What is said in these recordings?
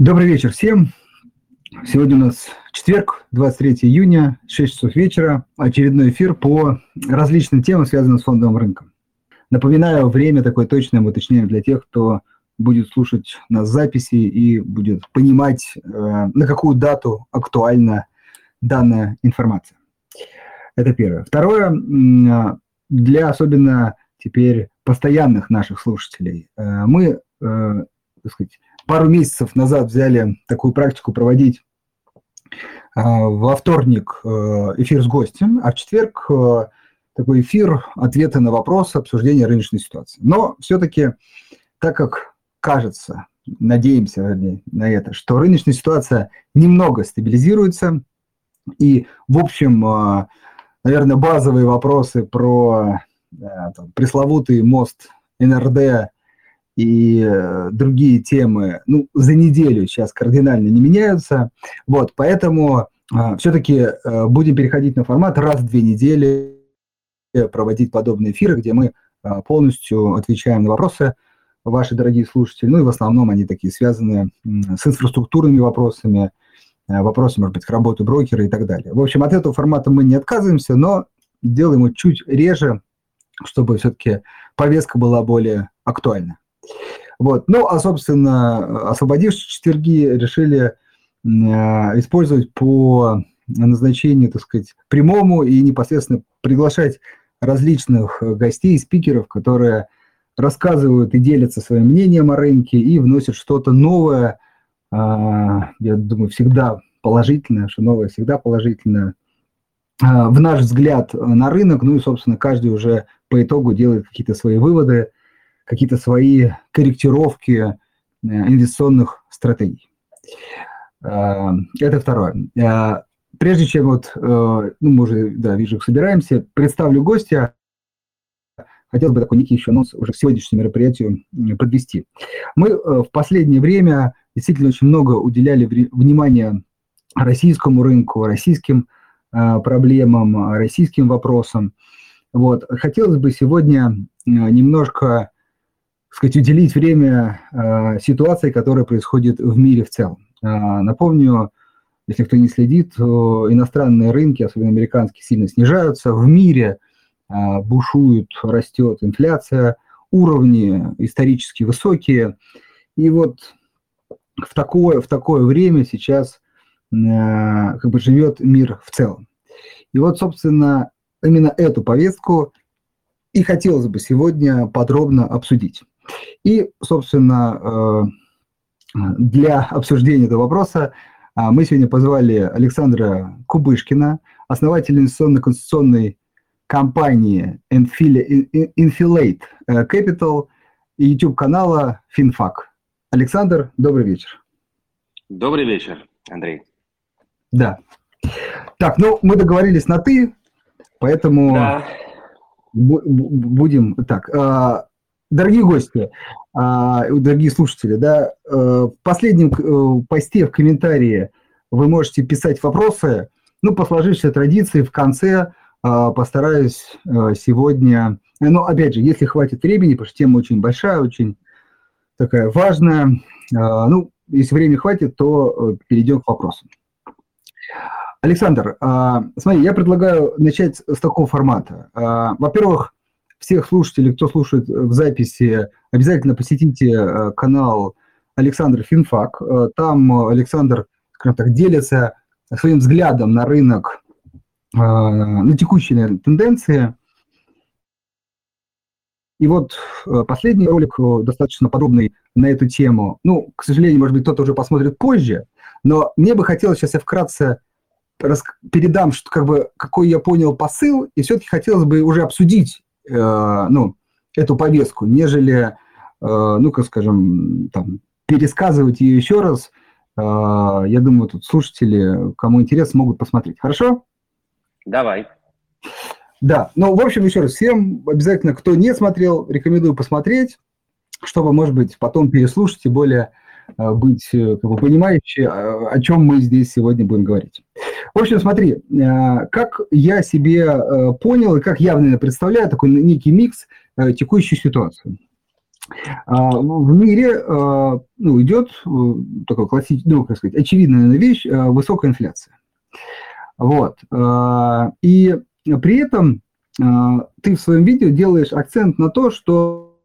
Добрый вечер всем. Сегодня у нас четверг, 23 июня, 6 часов вечера. Очередной эфир по различным темам, связанным с фондовым рынком. Напоминаю, время такое точное мы уточняем для тех, кто будет слушать нас записи и будет понимать, э, на какую дату актуальна данная информация. Это первое. Второе, для особенно теперь постоянных наших слушателей. Э, мы, э, так сказать, пару месяцев назад взяли такую практику проводить а, во вторник э, эфир с гостем, а в четверг э, такой эфир ответы на вопросы, обсуждения рыночной ситуации. Но все-таки, так как кажется, надеемся вернее, на это, что рыночная ситуация немного стабилизируется, и, в общем, э, наверное, базовые вопросы про там, пресловутый мост НРД и э, другие темы, ну, за неделю сейчас кардинально не меняются. Вот, поэтому э, все-таки э, будем переходить на формат раз в две недели проводить подобные эфиры, где мы э, полностью отвечаем на вопросы ваши дорогие слушатели. Ну и в основном они такие связаны с инфраструктурными вопросами, э, вопросы, может быть, к работе брокера и так далее. В общем, от этого формата мы не отказываемся, но делаем его чуть реже, чтобы все-таки повестка была более актуальна. Вот. Ну, а, собственно, освободившись четверги, решили э, использовать по назначению, так сказать, прямому и непосредственно приглашать различных гостей, спикеров, которые рассказывают и делятся своим мнением о рынке и вносят что-то новое, э, я думаю, всегда положительное, что новое всегда положительное, э, в наш взгляд на рынок, ну и, собственно, каждый уже по итогу делает какие-то свои выводы, какие-то свои корректировки э, инвестиционных стратегий. Э, это второе. Э, прежде чем вот, ну, мы уже, да, вижу, собираемся, представлю гостя, хотел бы такой некий еще анонс уже к сегодняшнему мероприятию подвести. Мы в последнее время действительно очень много уделяли внимания российскому рынку, российским проблемам, российским вопросам. Вот. Хотелось бы сегодня немножко сказать, уделить время э, ситуации, которая происходит в мире в целом. Э, напомню, если кто не следит, иностранные рынки, особенно американские, сильно снижаются. В мире э, бушует, растет инфляция, уровни исторически высокие. И вот в такое, в такое время сейчас э, как бы живет мир в целом. И вот, собственно, именно эту повестку и хотелось бы сегодня подробно обсудить. И, собственно, э, для обсуждения этого вопроса а, мы сегодня позвали Александра Кубышкина, основателя инвестиционно-конституционной компании Infilate э, Capital и YouTube-канала FinFac. Александр, добрый вечер. Добрый вечер, Андрей. Да. Так, ну, мы договорились на «ты», поэтому да. будем... Так, а, Дорогие гости, а, дорогие слушатели, да, э, в последнем э, посте в комментарии вы можете писать вопросы. Ну, по сложившейся традиции в конце а, постараюсь э, сегодня... Но, опять же, если хватит времени, потому что тема очень большая, очень такая важная. Ну, если времени хватит, то перейдем к вопросам. Александр, смотри, я предлагаю начать с такого формата. Во-первых, всех слушателей, кто слушает в записи, обязательно посетите э, канал Александр Финфак. Э, там Александр, скажем так, делится своим взглядом на рынок, э, на текущие тенденции. И вот последний ролик достаточно подробный на эту тему. Ну, к сожалению, может быть, кто-то уже посмотрит позже, но мне бы хотелось сейчас я вкратце передам, что, как бы, какой я понял посыл, и все-таки хотелось бы уже обсудить Э, ну, эту повестку, нежели, э, ну, как скажем, там, пересказывать ее еще раз. Э, я думаю, тут слушатели, кому интересно, могут посмотреть. Хорошо? Давай. Да, ну, в общем, еще раз, всем обязательно, кто не смотрел, рекомендую посмотреть, чтобы, может быть, потом переслушать и более Э, быть э, как бы, понимающие, о чем мы здесь сегодня будем говорить. В общем, смотри, э, как я себе понял и как я, представляю такой некий микс текущей ситуации. А, в мире ну, идет э, такой классический, ну, как сказать, очевидная вещь, высокая инфляция. Вот. И при этом ты в своем видео делаешь акцент на то, что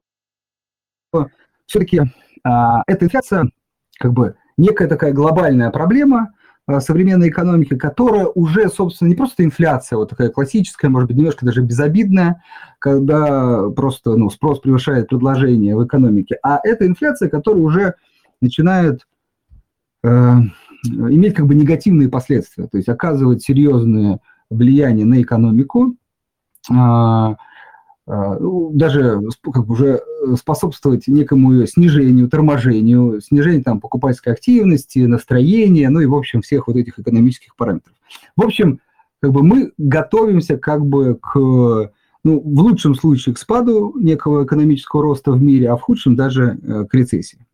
все-таки эта инфляция как бы некая такая глобальная проблема, Э, современной экономики, которая уже, собственно, не просто инфляция, вот такая классическая, может быть, немножко даже безобидная, когда просто ну, спрос превышает предложение в экономике, а это инфляция, которая уже начинает э, иметь как бы негативные последствия, то есть оказывать серьезное влияние на экономику, э, ну, даже как бы уже э, способствовать некому снижению, торможению, снижению там, покупательской активности, настроения, ну и, в общем, всех вот этих экономических параметров. В общем, как бы мы готовимся как бы к, ну, в лучшем случае к спаду некого экономического роста в мире, а в худшем даже э, к рецессии.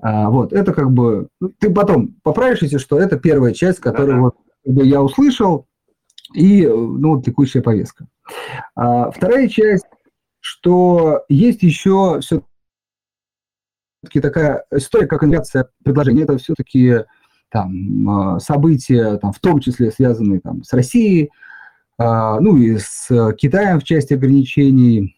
А, вот, это как бы... Ну, ты потом поправишь, если что, это первая часть, которую вот я услышал, и ну, текущая повестка. А, вторая часть, что есть еще все-таки такая история, как инфляция предложений. Это все-таки там, а, события, там, в том числе связанные там, с Россией, а, ну и с Китаем в части ограничений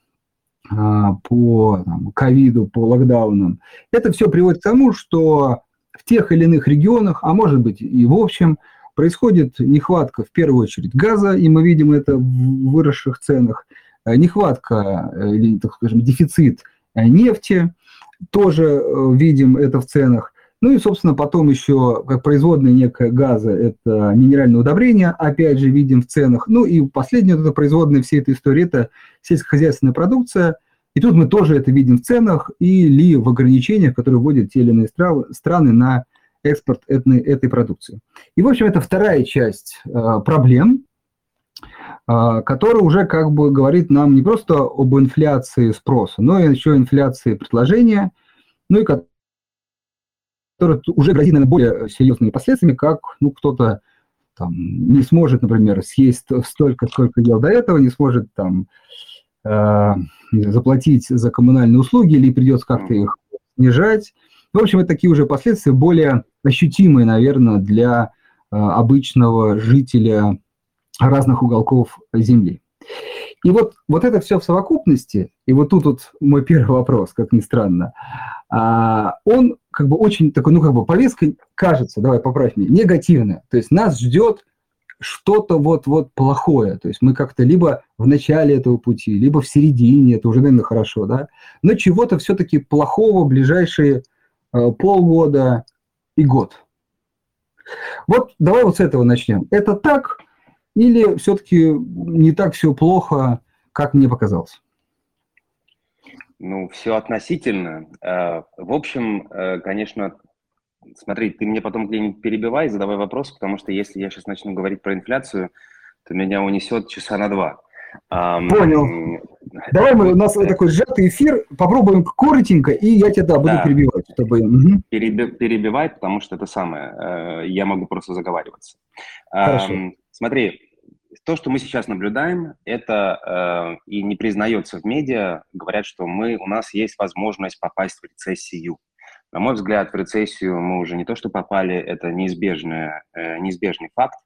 а, по ковиду, по локдаунам. Это все приводит к тому, что в тех или иных регионах, а может быть и в общем, происходит нехватка в первую очередь газа, и мы видим это в выросших ценах, э, нехватка э, или, так скажем, дефицит э, нефти, тоже видим это в ценах. Ну и, собственно, потом еще, как производная некая газа, это минеральное удобрение, опять же, видим в ценах. Ну и последняя эта производная всей этой истории – это сельскохозяйственная продукция. И тут мы тоже это видим в ценах или в ограничениях, которые вводят те или иные страны на экспорт этой, этой продукции. И, в общем, это вторая часть э, проблем, э, которая уже как бы говорит нам не просто об инфляции спроса, но и еще инфляции предложения, ну и которая уже грозит, наверное, более серьезными последствиями, как ну, кто-то там, не сможет, например, съесть столько, сколько ел до этого, не сможет там э, заплатить за коммунальные услуги или придется как-то их снижать. В общем, это такие уже последствия более ощутимые, наверное, для э, обычного жителя разных уголков Земли. И вот, вот это все в совокупности, и вот тут вот мой первый вопрос, как ни странно, а, он как бы очень такой, ну как бы повестка кажется, давай поправь меня, негативная. То есть нас ждет что-то вот-вот плохое. То есть мы как-то либо в начале этого пути, либо в середине, это уже, наверное, хорошо, да, но чего-то все-таки плохого в ближайшие полгода и год. Вот давай вот с этого начнем. Это так или все-таки не так все плохо, как мне показалось? Ну, все относительно. Э, в общем, э, конечно, смотри, ты мне потом где-нибудь перебивай, задавай вопрос, потому что если я сейчас начну говорить про инфляцию, то меня унесет часа на два. Понял. Давай мы, у нас такой сжатый эфир, попробуем коротенько, и я тебя да, буду да. перебивать. Чтобы... перебивай, потому что это самое, э, я могу просто заговариваться. Хорошо. Смотри, то, что мы сейчас наблюдаем, это э, и не признается в медиа, говорят, что мы, у нас есть возможность попасть в рецессию. На мой взгляд, в рецессию мы уже не то, что попали, это неизбежный, э, неизбежный факт.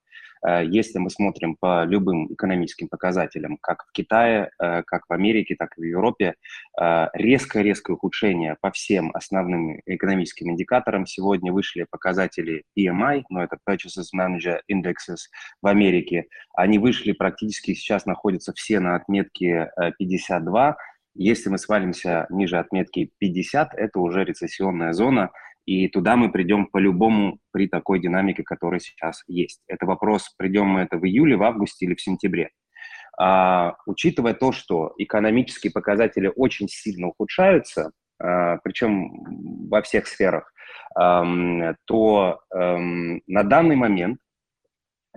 Э, если мы смотрим по любым экономическим показателям, как в Китае, э, как в Америке, так и в Европе, э, резкое-резкое ухудшение по всем основным экономическим индикаторам. Сегодня вышли показатели PMI, но это Purchases Manager Indexes в Америке. Они вышли практически сейчас находятся все на отметке 52. Если мы свалимся ниже отметки 50, это уже рецессионная зона – и туда мы придем по-любому при такой динамике, которая сейчас есть. Это вопрос, придем мы это в июле, в августе или в сентябре. А, учитывая то, что экономические показатели очень сильно ухудшаются, а, причем во всех сферах, а, то а, на данный момент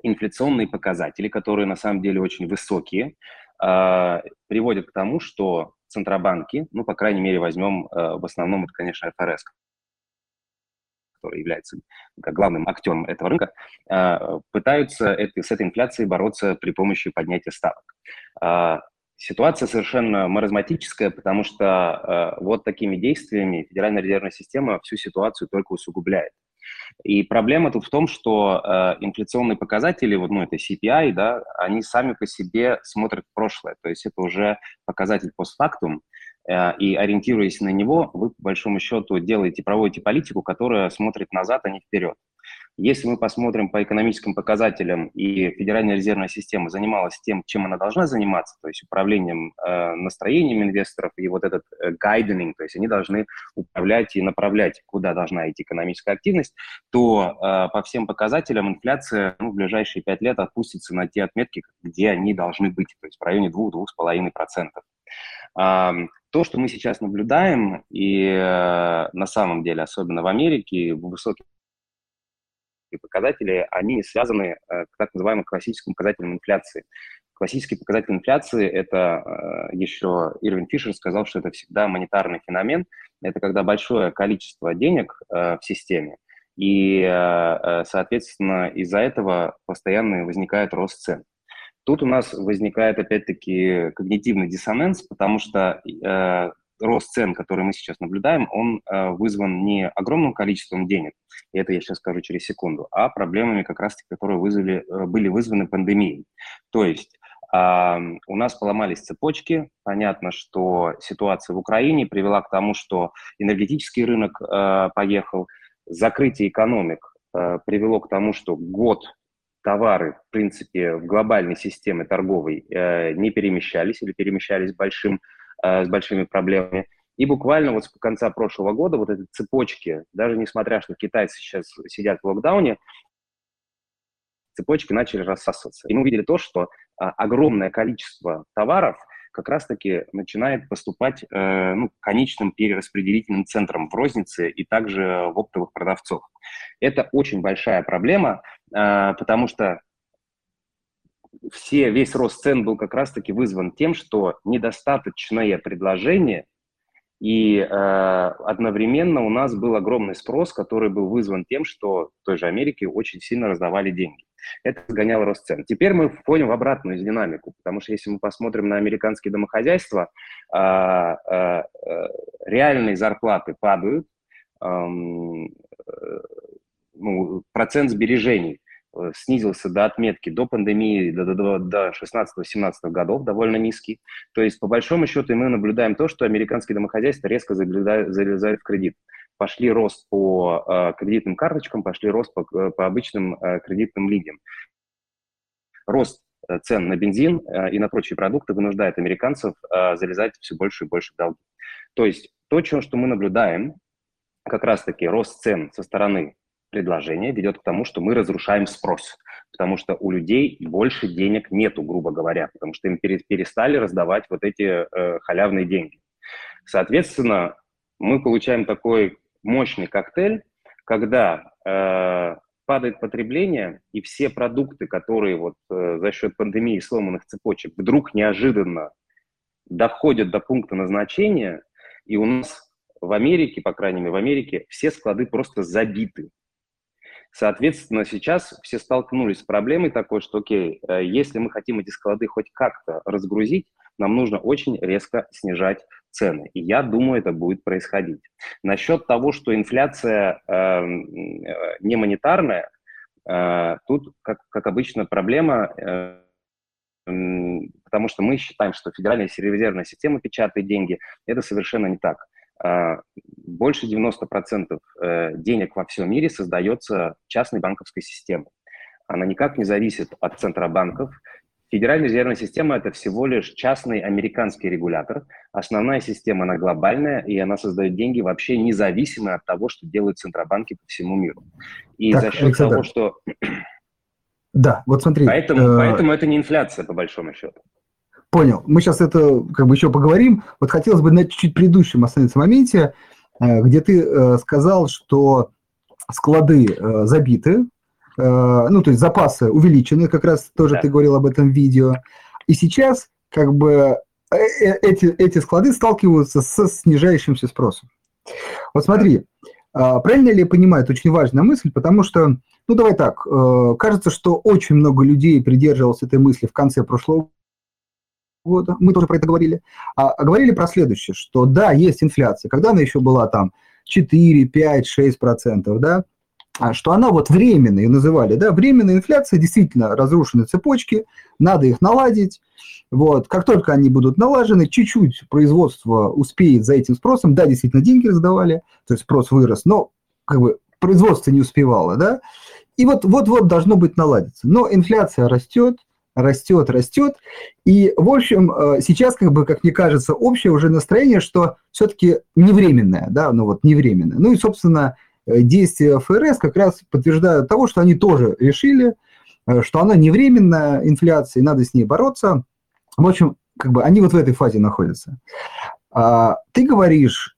инфляционные показатели, которые на самом деле очень высокие, а, приводят к тому, что центробанки, ну, по крайней мере, возьмем а, в основном, это, конечно, ФРС, который является как главным актером этого рынка, а, пытаются с этой инфляцией бороться при помощи поднятия ставок. А, Ситуация совершенно маразматическая, потому что э, вот такими действиями Федеральная резервная система всю ситуацию только усугубляет. И проблема тут в том, что э, инфляционные показатели, вот, ну, это CPI, да, они сами по себе смотрят в прошлое. То есть это уже показатель постфактум, и ориентируясь на него, вы, по большому счету, делаете, проводите политику, которая смотрит назад, а не вперед. Если мы посмотрим по экономическим показателям, и Федеральная резервная система занималась тем, чем она должна заниматься, то есть управлением э, настроением инвесторов и вот этот э, гайдинг, то есть они должны управлять и направлять, куда должна идти экономическая активность, то э, по всем показателям инфляция ну, в ближайшие пять лет отпустится на те отметки, где они должны быть, то есть в районе 2-2,5%. Э, то, что мы сейчас наблюдаем, и э, на самом деле, особенно в Америке, высокий показатели, они связаны э, к так называемым классическим показателям инфляции. Классический показатель инфляции – это э, еще Ирвин Фишер сказал, что это всегда монетарный феномен. Это когда большое количество денег э, в системе, и, соответственно, из-за этого постоянно возникает рост цен. Тут у нас возникает, опять-таки, когнитивный диссонанс, потому что рост цен, который мы сейчас наблюдаем, он э, вызван не огромным количеством денег, и это я сейчас скажу через секунду, а проблемами, как раз-таки, которые вызвали, э, были вызваны пандемией. То есть э, у нас поломались цепочки, понятно, что ситуация в Украине привела к тому, что энергетический рынок э, поехал, закрытие экономик э, привело к тому, что год товары, в принципе, в глобальной системе торговой э, не перемещались или перемещались большим Э, с большими проблемами. И буквально вот с конца прошлого года вот эти цепочки, даже несмотря, что китайцы сейчас сидят в локдауне, цепочки начали рассасываться. И мы увидели то, что а, огромное количество товаров как раз-таки начинает поступать э, ну, конечным перераспределительным центром в рознице и также в оптовых продавцов. Это очень большая проблема, э, потому что все, весь рост цен был как раз-таки вызван тем, что недостаточное предложение, и э, одновременно у нас был огромный спрос, который был вызван тем, что в той же Америке очень сильно раздавали деньги. Это сгоняло рост цен. Теперь мы входим в обратную динамику, потому что если мы посмотрим на американские домохозяйства, э, э, э, реальные зарплаты падают, э, ну, процент сбережений Э, снизился до отметки до пандемии, до, до, до 16-17 годов, довольно низкий. То есть, по большому счету, мы наблюдаем то, что американские домохозяйства резко залезают в кредит. Пошли рост по э, кредитным карточкам, пошли рост по, э, по обычным э, кредитным линиям. Рост цен на бензин и на прочие продукты вынуждает американцев залезать все больше и больше в долги. То есть то, что мы наблюдаем, как раз-таки рост цен со стороны предложение ведет к тому, что мы разрушаем спрос, потому что у людей больше денег нету, грубо говоря, потому что им перестали раздавать вот эти э, халявные деньги. Соответственно, мы получаем такой мощный коктейль, когда э, падает потребление, и все продукты, которые вот э, за счет пандемии сломанных цепочек вдруг неожиданно доходят до пункта назначения, и у нас в Америке, по крайней мере, в Америке все склады просто забиты. Соответственно, сейчас все столкнулись с проблемой такой, что, окей, э, если мы хотим эти склады хоть как-то разгрузить, нам нужно очень резко снижать цены. И я думаю, это будет происходить. Насчет того, что инфляция эм, э, не монетарная, э, тут, как, как обычно, проблема, э, потому что мы считаем, что Федеральная резервная система печатает деньги. Это совершенно не так. А, больше 90% э, денег во всем мире создается частной банковской системой. Она никак не зависит от центробанков. Федеральная резервная система – это всего лишь частный американский регулятор. Основная система, она глобальная, и она создает деньги вообще независимо от того, что делают центробанки по всему миру. И так, за счет Александр. того, что... Да, вот смотри. Поэтому, э... поэтому это не инфляция, по большому счету. Понял. Мы сейчас это как бы еще поговорим. Вот хотелось бы на чуть-чуть предыдущем остановиться моменте, э, где ты э, сказал, что склады э, забиты, ну, то есть запасы увеличены, как раз тоже да. ты говорил об этом видео. И сейчас как бы эти, эти склады сталкиваются с снижающимся спросом. Вот смотри, правильно ли я понимаю, это очень важная мысль, потому что, ну, давай так, кажется, что очень много людей придерживалось этой мысли в конце прошлого года, мы тоже про это говорили, а, а говорили про следующее, что да, есть инфляция, когда она еще была там 4, 5, 6 процентов, да, а что она вот временная, называли, да, временная инфляция, действительно разрушены цепочки, надо их наладить, вот, как только они будут налажены, чуть-чуть производство успеет за этим спросом, да, действительно деньги раздавали, то есть спрос вырос, но как бы производство не успевало, да, и вот вот-вот должно быть наладиться. Но инфляция растет, растет, растет. И, в общем, э, сейчас, как бы, как мне кажется, общее уже настроение, что все-таки не временное, да, ну вот не временное. Ну и, собственно, действия ФРС как раз подтверждают того, что они тоже решили, э, что она не временная инфляция, и надо с ней бороться. В общем, как бы они вот в этой фазе находятся. А, ты говоришь,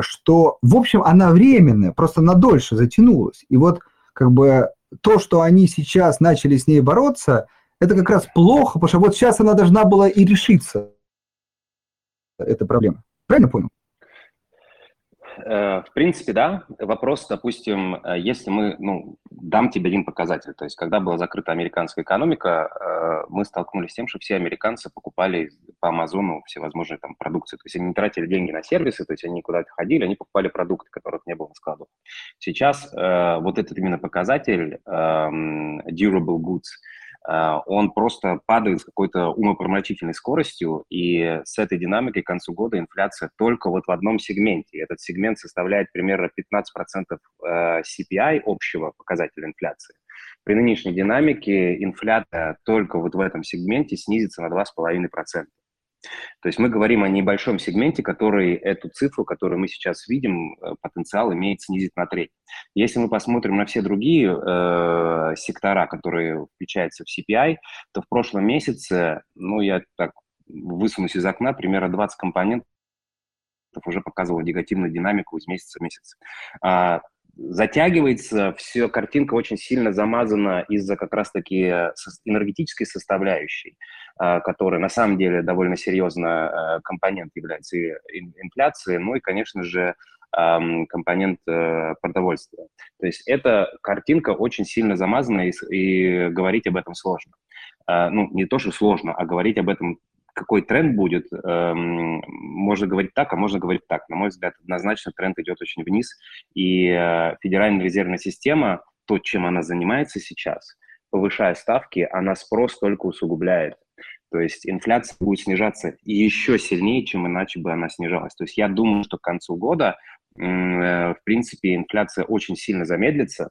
что, в общем, она временная, просто на дольше затянулась. И вот как бы то, что они сейчас начали с ней бороться – это как раз плохо, потому что вот сейчас она должна была и решиться, эта проблема. Правильно понял? Э, в принципе, да. Вопрос, допустим, э, если мы, ну, дам тебе один показатель. То есть, когда была закрыта американская экономика, э, мы столкнулись с тем, что все американцы покупали по Амазону всевозможные там продукции. То есть, они не тратили деньги на сервисы, то есть, они куда-то ходили, они покупали продукты, которых не было на складах. Сейчас вот этот именно показатель эм, durable goods – он просто падает с какой-то умопромрачительной скоростью, и с этой динамикой к концу года инфляция только вот в одном сегменте. Этот сегмент составляет примерно 15% э, CPI общего показателя инфляции. При нынешней динамике инфляция только вот в этом сегменте снизится на 2,5%. То есть мы говорим о небольшом сегменте, который эту цифру, которую мы сейчас видим, э, потенциал имеет снизить на треть. Если мы посмотрим на все другие э, сектора, которые включаются в CPI, то в прошлом месяце, ну, я так высунусь из окна, примерно 20 компонентов уже показывала негативную динамику из месяца в месяц. А, затягивается, все, картинка очень сильно замазана из-за как раз-таки энергетической составляющей, а, которая на самом деле довольно серьезно а, компонент является инфляции, ну и, конечно же, компонент э, продовольствия. То есть эта картинка очень сильно замазана, и, говорить об этом сложно. Ну, не то, что сложно, а говорить об этом какой тренд будет, эм, можно говорить так, а можно говорить так. На мой взгляд, однозначно тренд идет очень вниз, и э, Федеральная резервная система, то, чем она занимается сейчас, повышая ставки, она спрос только усугубляет. То есть инфляция будет снижаться еще сильнее, чем иначе бы она снижалась. То есть я думаю, что к концу года, э, в принципе, инфляция очень сильно замедлится.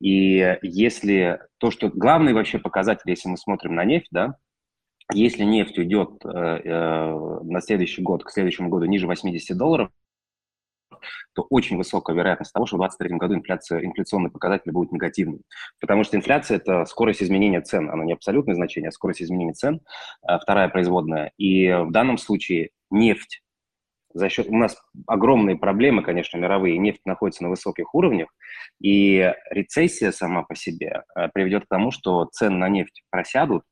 И если то, что главный вообще показатель, если мы смотрим на нефть, да, если нефть уйдет э, э, на следующий год, к следующему году ниже 80 долларов, то очень высокая вероятность того, что в 2023 году инфляция, инфляционный показатель будет негативным. Потому что инфляция – это скорость изменения цен. Она не абсолютное значение, а скорость изменения цен, э, вторая производная. И в данном случае нефть за счет... У нас огромные проблемы, конечно, мировые. Нефть находится на высоких уровнях, и рецессия сама по себе приведет к тому, что цены на нефть просядут,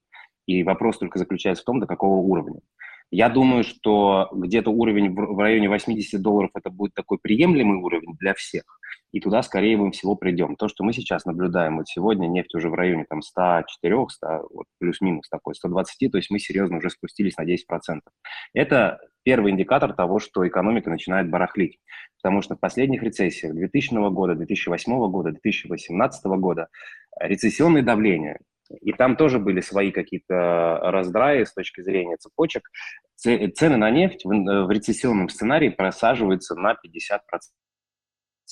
и вопрос только заключается в том, до какого уровня. Я думаю, что где-то уровень в районе 80 долларов это будет такой приемлемый уровень для всех. И туда, скорее мы всего, придем. То, что мы сейчас наблюдаем, вот сегодня нефть уже в районе там 104, 100, вот, плюс-минус такой, 120, то есть мы серьезно уже спустились на 10%. Это первый индикатор того, что экономика начинает барахлить. Потому что в последних рецессиях 2000 года, 2008 года, 2018 года рецессионное давление и там тоже были свои какие-то раздраи с точки зрения цепочек. Цены на нефть в, в рецессионном сценарии просаживаются на 50%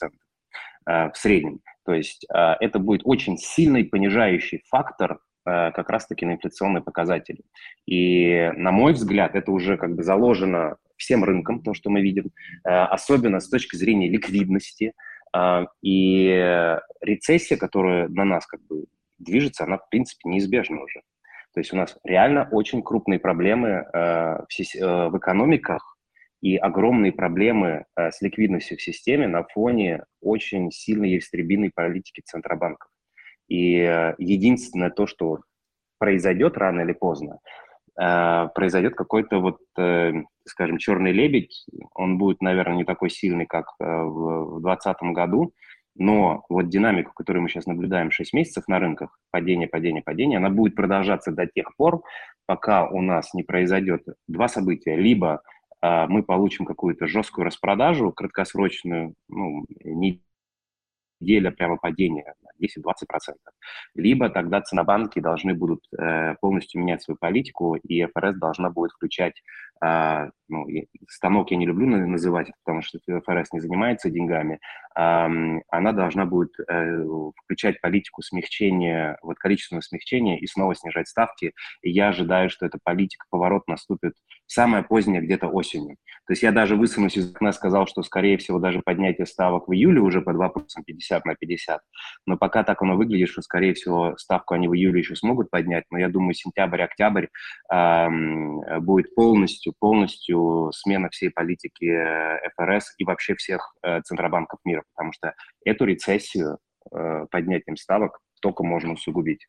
э, в среднем. То есть э, это будет очень сильный понижающий фактор э, как раз-таки на инфляционные показатели. И, на мой взгляд, это уже как бы заложено всем рынкам, то, что мы видим, особенно с точки зрения ликвидности. И рецессия, которая на нас как бы движется, она, в принципе, неизбежна уже. То есть у нас реально очень крупные проблемы э, в, э, в экономиках и огромные проблемы э, с ликвидностью в системе на фоне очень сильной истребиной политики центробанков. И э, единственное то, что произойдет рано или поздно, э, произойдет какой-то вот, э, скажем, черный лебедь. Он будет, наверное, не такой сильный, как э, в 2020 году, Но вот динамику, которую мы сейчас наблюдаем 6 месяцев на рынках, падение, падение, падение, она будет продолжаться до тех пор, пока у нас не произойдет два события. Либо э, мы получим какую-то жесткую распродажу, краткосрочную, ну, не неделя прямо падения на 10-20%. Либо тогда ценобанки должны будут э, полностью менять свою политику, и ФРС должна будет включать, э, ну, станок я не люблю называть, потому что ФРС не занимается деньгами, э, она должна будет э, включать политику смягчения, вот количественного смягчения и снова снижать ставки. И я ожидаю, что эта политика, поворот наступит самое позднее где-то осенью. То есть я даже высунусь из окна, сказал, что, скорее всего, даже поднятие ставок в июле уже под вопросом 50 на 50. Но пока так оно выглядит, что, скорее всего, ставку они в июле еще смогут поднять. Но я думаю, сентябрь-октябрь э, будет полностью, полностью смена всей политики э, ФРС и вообще всех э, центробанков мира, потому что эту рецессию э, поднятием ставок только можно усугубить.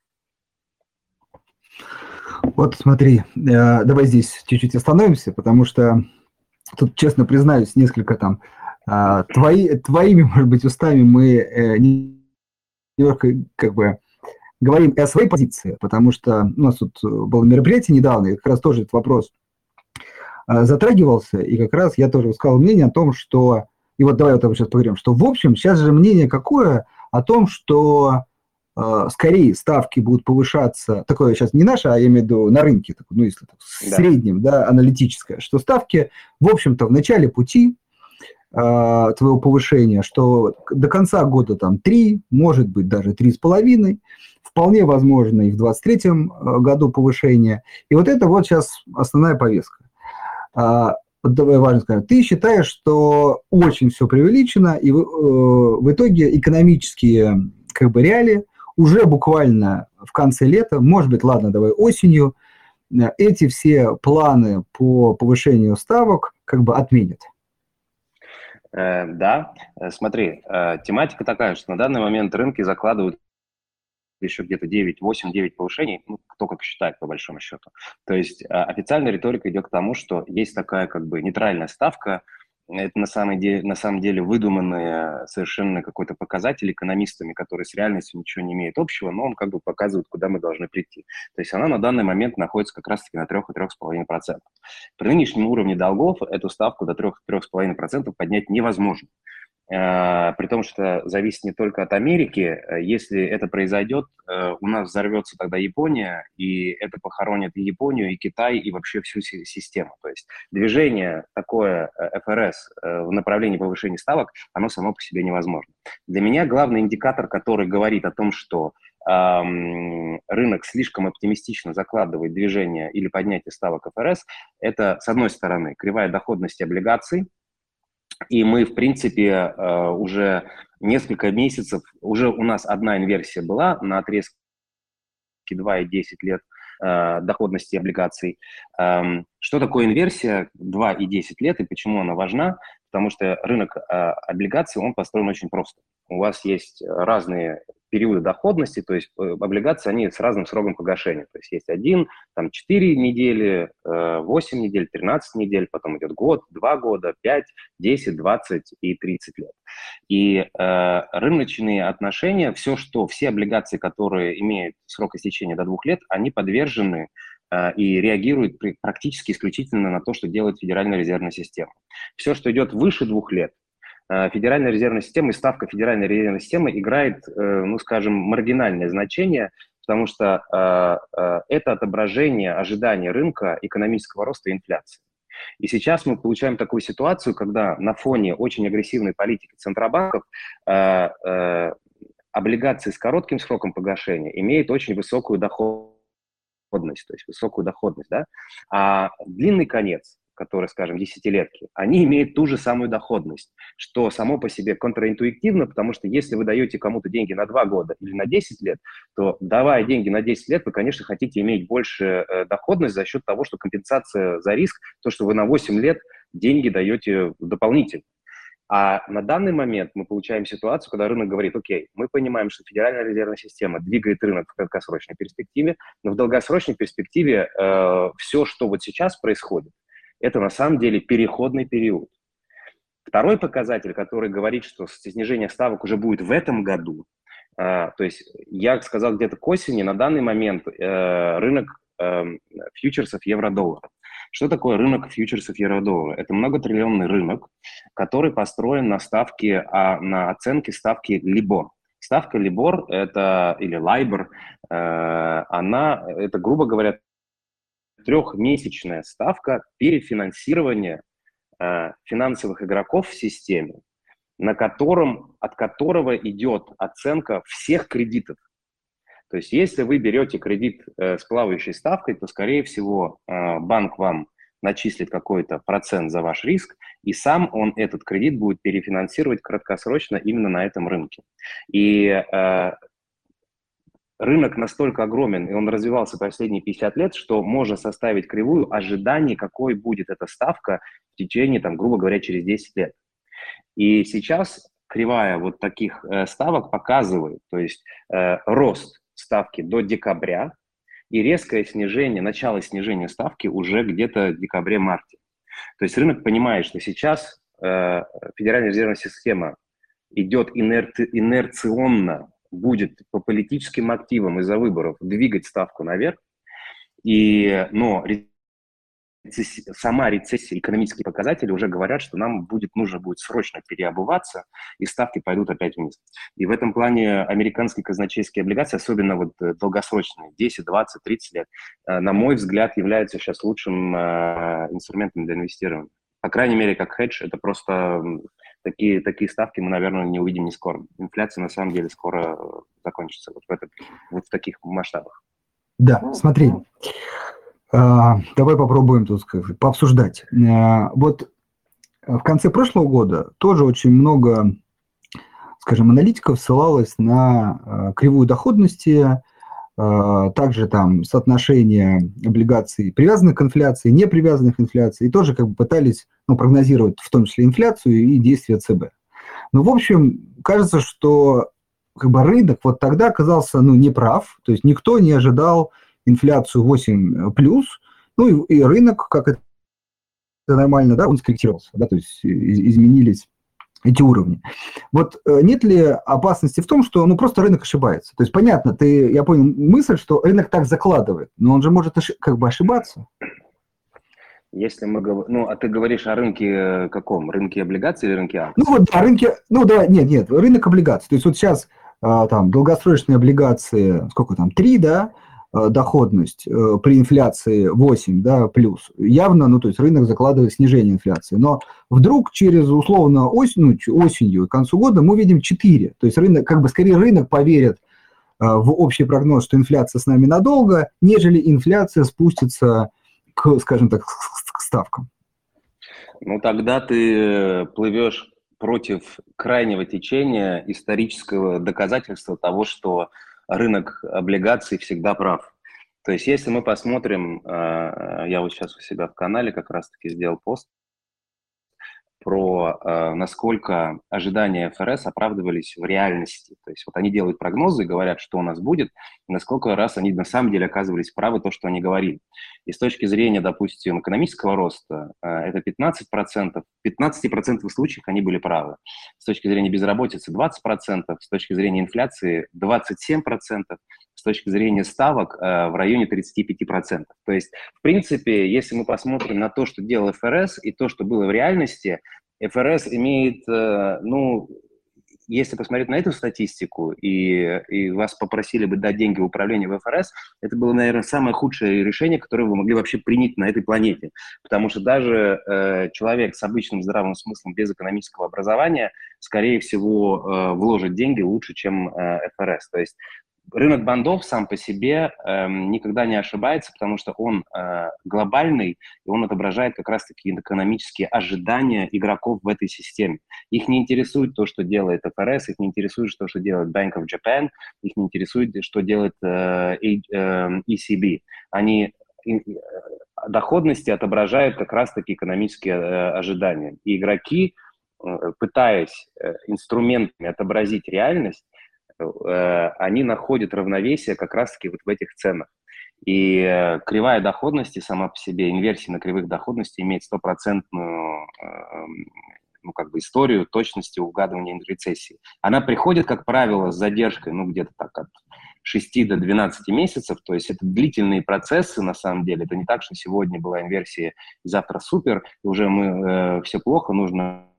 Вот смотри, э, давай здесь чуть-чуть остановимся, потому что тут, честно признаюсь, несколько там э, твои, твоими, может быть, устами мы э, немножко как бы говорим о своей позиции, потому что у нас тут было мероприятие недавно, и как раз тоже этот вопрос затрагивался, и как раз я тоже сказал мнение о том, что, и вот давай вот об сейчас поговорим, что в общем сейчас же мнение какое о том, что а, скорее ставки будут повышаться, такое сейчас не наше, а я имею в виду на рынке, ну, если так, в да. среднем, да, аналитическое, что ставки, в общем-то, в начале пути э, твоего повышения, что до конца года там 3, может быть, даже 3,5, вполне возможно и в 2023 а, году повышение. И вот это вот сейчас основная повестка. А, вот давай важно сказать, ты считаешь, что очень все преувеличено, и э, в итоге экономические как бы реалии уже буквально в конце лета, может быть, ладно, давай осенью, э, эти все планы по повышению ставок как бы отменят. Э, да, э, смотри, э, тематика такая, что на данный момент рынки закладывают еще где-то 9, 8, 9 повышений, ну, кто как считает, по большому счету. То есть э, официальная риторика идет к тому, что есть такая как бы нейтральная ставка, это на самом деле, на самом деле выдуманные совершенно какой-то показатель экономистами, который с реальностью ничего не имеет общего, но он как бы показывает, куда мы должны прийти. То есть она на данный момент находится как раз-таки на 3-3,5%. При нынешнем уровне долгов эту ставку до 3-3,5% поднять невозможно. Э, при том, что зависит не только от Америки. Э, если это произойдет, э, у нас взорвется тогда Япония, и это похоронит и Японию, и Китай, и вообще всю систему. То есть движение такое ФРС в направлении повышения ставок, оно само по себе невозможно. Для меня главный индикатор, который говорит о том, что рынок слишком оптимистично закладывает движение или поднятие ставок ФРС, это, с одной стороны, кривая доходности облигаций, и мы, в принципе, э, уже несколько месяцев, уже у нас одна инверсия была на отрезке 2 и 10 лет э, доходности облигаций. Эм, что такое инверсия 2 и 10 лет и почему она важна? Потому что рынок э, облигаций, он построен очень просто. У вас есть разные периоды доходности, то есть э, облигации, они с разным сроком погашения. То есть есть один, там 4 недели, 8 э, недель, 13 недель, потом идет год, 2 года, 5, 10, 20 и 30 лет. И э, рыночные отношения, все, что, все облигации, которые имеют срок истечения до 2 лет, они подвержены э, и реагируют практически исключительно на то, что делает Федеральная резервная система. Все, что идет выше двух лет, Федеральная резервная система и ставка Федеральной резервной системы играет, э, ну, скажем, маргинальное значение, потому что э, это отображение ожидания рынка экономического роста и инфляции. И сейчас мы получаем такую ситуацию, когда на фоне очень агрессивной политики центробанков облигации с коротким сроком погашения имеют очень высокую доходность, то есть высокую доходность, да, а длинный конец которые, скажем, десятилетки, они имеют ту же самую доходность, что само по себе контраинтуитивно, потому что если вы даете кому-то деньги на 2 года или на 10 лет, то давая деньги на 10 лет, вы, конечно, хотите иметь больше э, доходность за счет того, что компенсация за риск, то, что вы на 8 лет деньги даете дополнительно. А на данный момент мы получаем ситуацию, когда рынок говорит, окей, мы понимаем, что Федеральная резервная система двигает рынок в краткосрочной перспективе, но в долгосрочной перспективе э, все, что вот сейчас происходит, это на самом деле переходный период. Второй показатель, который говорит, что снижение ставок уже будет в этом году, то есть я сказал где-то к осени, на данный момент рынок фьючерсов евро-доллара. Что такое рынок фьючерсов евро-доллара? Это многотриллионный рынок, который построен на ставке, а, на оценке ставки LIBOR. Ставка LIBOR это, или LIBOR, э, она, это, грубо говоря, трехмесячная ставка перефинансирования э, финансовых игроков в системе, на котором, от которого идет оценка всех кредитов. То есть если вы берете кредит э, с плавающей ставкой, то, скорее всего, э, банк вам начислит какой-то процент за ваш риск, и сам он этот кредит будет перефинансировать краткосрочно именно на этом рынке. И э, рынок настолько огромен, и он развивался последние 50 лет, что можно составить кривую ожиданий, какой будет эта ставка в течение, там, грубо говоря, через 10 лет. И сейчас кривая вот таких э, ставок показывает, то есть э, рост ставки до декабря и резкое снижение, начало снижения ставки уже где-то в декабре-марте. То есть рынок понимает, что сейчас э, Федеральная резервная система идет инерци, инерционно, будет по политическим активам из-за выборов двигать ставку наверх, и, но сама рецессия, экономические показатели уже говорят, что нам будет нужно будет срочно переобуваться, и ставки пойдут опять вниз. И в этом плане американские казначейские облигации, особенно вот э, долгосрочные, 10, 20, 30 лет, э, на мой взгляд, являются сейчас лучшим э, инструментом для инвестирования. По крайней мере, как хедж, это просто такие, такие ставки мы, наверное, не увидим не скоро. Инфляция, на самом деле, скоро закончится вот в, этом, вот в таких масштабах. Да, смотри, а, давай попробуем тут сказать, пообсуждать. А, вот в конце прошлого года тоже очень много, скажем, аналитиков ссылалось на а, кривую доходности, также там соотношение облигаций, привязанных к инфляции, не привязанных к инфляции, и тоже как бы пытались ну, прогнозировать в том числе инфляцию и действия ЦБ. Ну, в общем, кажется, что как бы рынок вот тогда оказался ну, неправ, то есть никто не ожидал инфляцию 8 плюс, ну и, и рынок, как это нормально, да, он скорректировался, да, то есть изменились эти уровни. Вот э, нет ли опасности в том, что ну просто рынок ошибается? То есть понятно, ты, я понял мысль, что рынок так закладывает, но он же может ошиб, как бы ошибаться. Если мы говорим, ну, а ты говоришь о рынке э, каком? Рынке облигаций или рынке акций? Ну вот о рынке, ну да, нет, нет, рынок облигаций. То есть вот сейчас а, там долгосрочные облигации, сколько там, 3, да, Э, доходность э, при инфляции 8, да, плюс, явно, ну, то есть рынок закладывает снижение инфляции. Но вдруг через, условно, осень, ну, осенью, к концу года мы видим 4. То есть рынок, как бы скорее рынок поверит э, в общий прогноз, что инфляция с нами надолго, нежели инфляция спустится к, скажем так, к ставкам. Ну, тогда ты плывешь против крайнего течения исторического доказательства того, что рынок облигаций всегда прав. То есть если мы посмотрим, э, я вот сейчас у себя в канале как раз-таки сделал пост, про э, насколько ожидания ФРС оправдывались в реальности. То есть вот они делают прогнозы, говорят, что у нас будет, и насколько раз они на самом деле оказывались правы то, что они говорили. И с точки зрения, допустим, экономического роста, э, это 15%, в 15% случаях они были правы. С точки зрения безработицы 20%, с точки зрения инфляции 27%, с точки зрения ставок э, в районе 35%. То есть, в принципе, если мы посмотрим на то, что делал ФРС и то, что было в реальности, ФРС имеет, э, ну, если посмотреть на эту статистику, и, и вас попросили бы дать деньги в управление в ФРС, это было, наверное, самое худшее решение, которое вы могли вообще принять на этой планете. Потому что даже э, человек с обычным здравым смыслом, без экономического образования, скорее всего, э, вложит деньги лучше, чем э, ФРС. То есть рынок бандов сам по себе э, никогда не ошибается, потому что он э, глобальный, и он отображает как раз-таки экономические ожидания игроков в этой системе. Их не интересует то, что делает ФРС, их не интересует то, что делает Bank of Japan, их не интересует, что делает э, ECB. Эм, Они э, доходности отображают как раз-таки экономические э, ожидания. И игроки, э, пытаясь э, инструментами отобразить реальность, они находят равновесие как раз-таки вот в этих ценах. И э, кривая доходности сама по себе, инверсия на кривых доходностей имеет стопроцентную эм, ну, как бы историю точности угадывания рецессии. Она приходит, как правило, с задержкой, ну, где-то так от 6 до 12 месяцев, то есть это длительные процессы, на самом деле. Это не так, что сегодня была инверсия, завтра супер, и уже мы, э, все плохо, нужно э,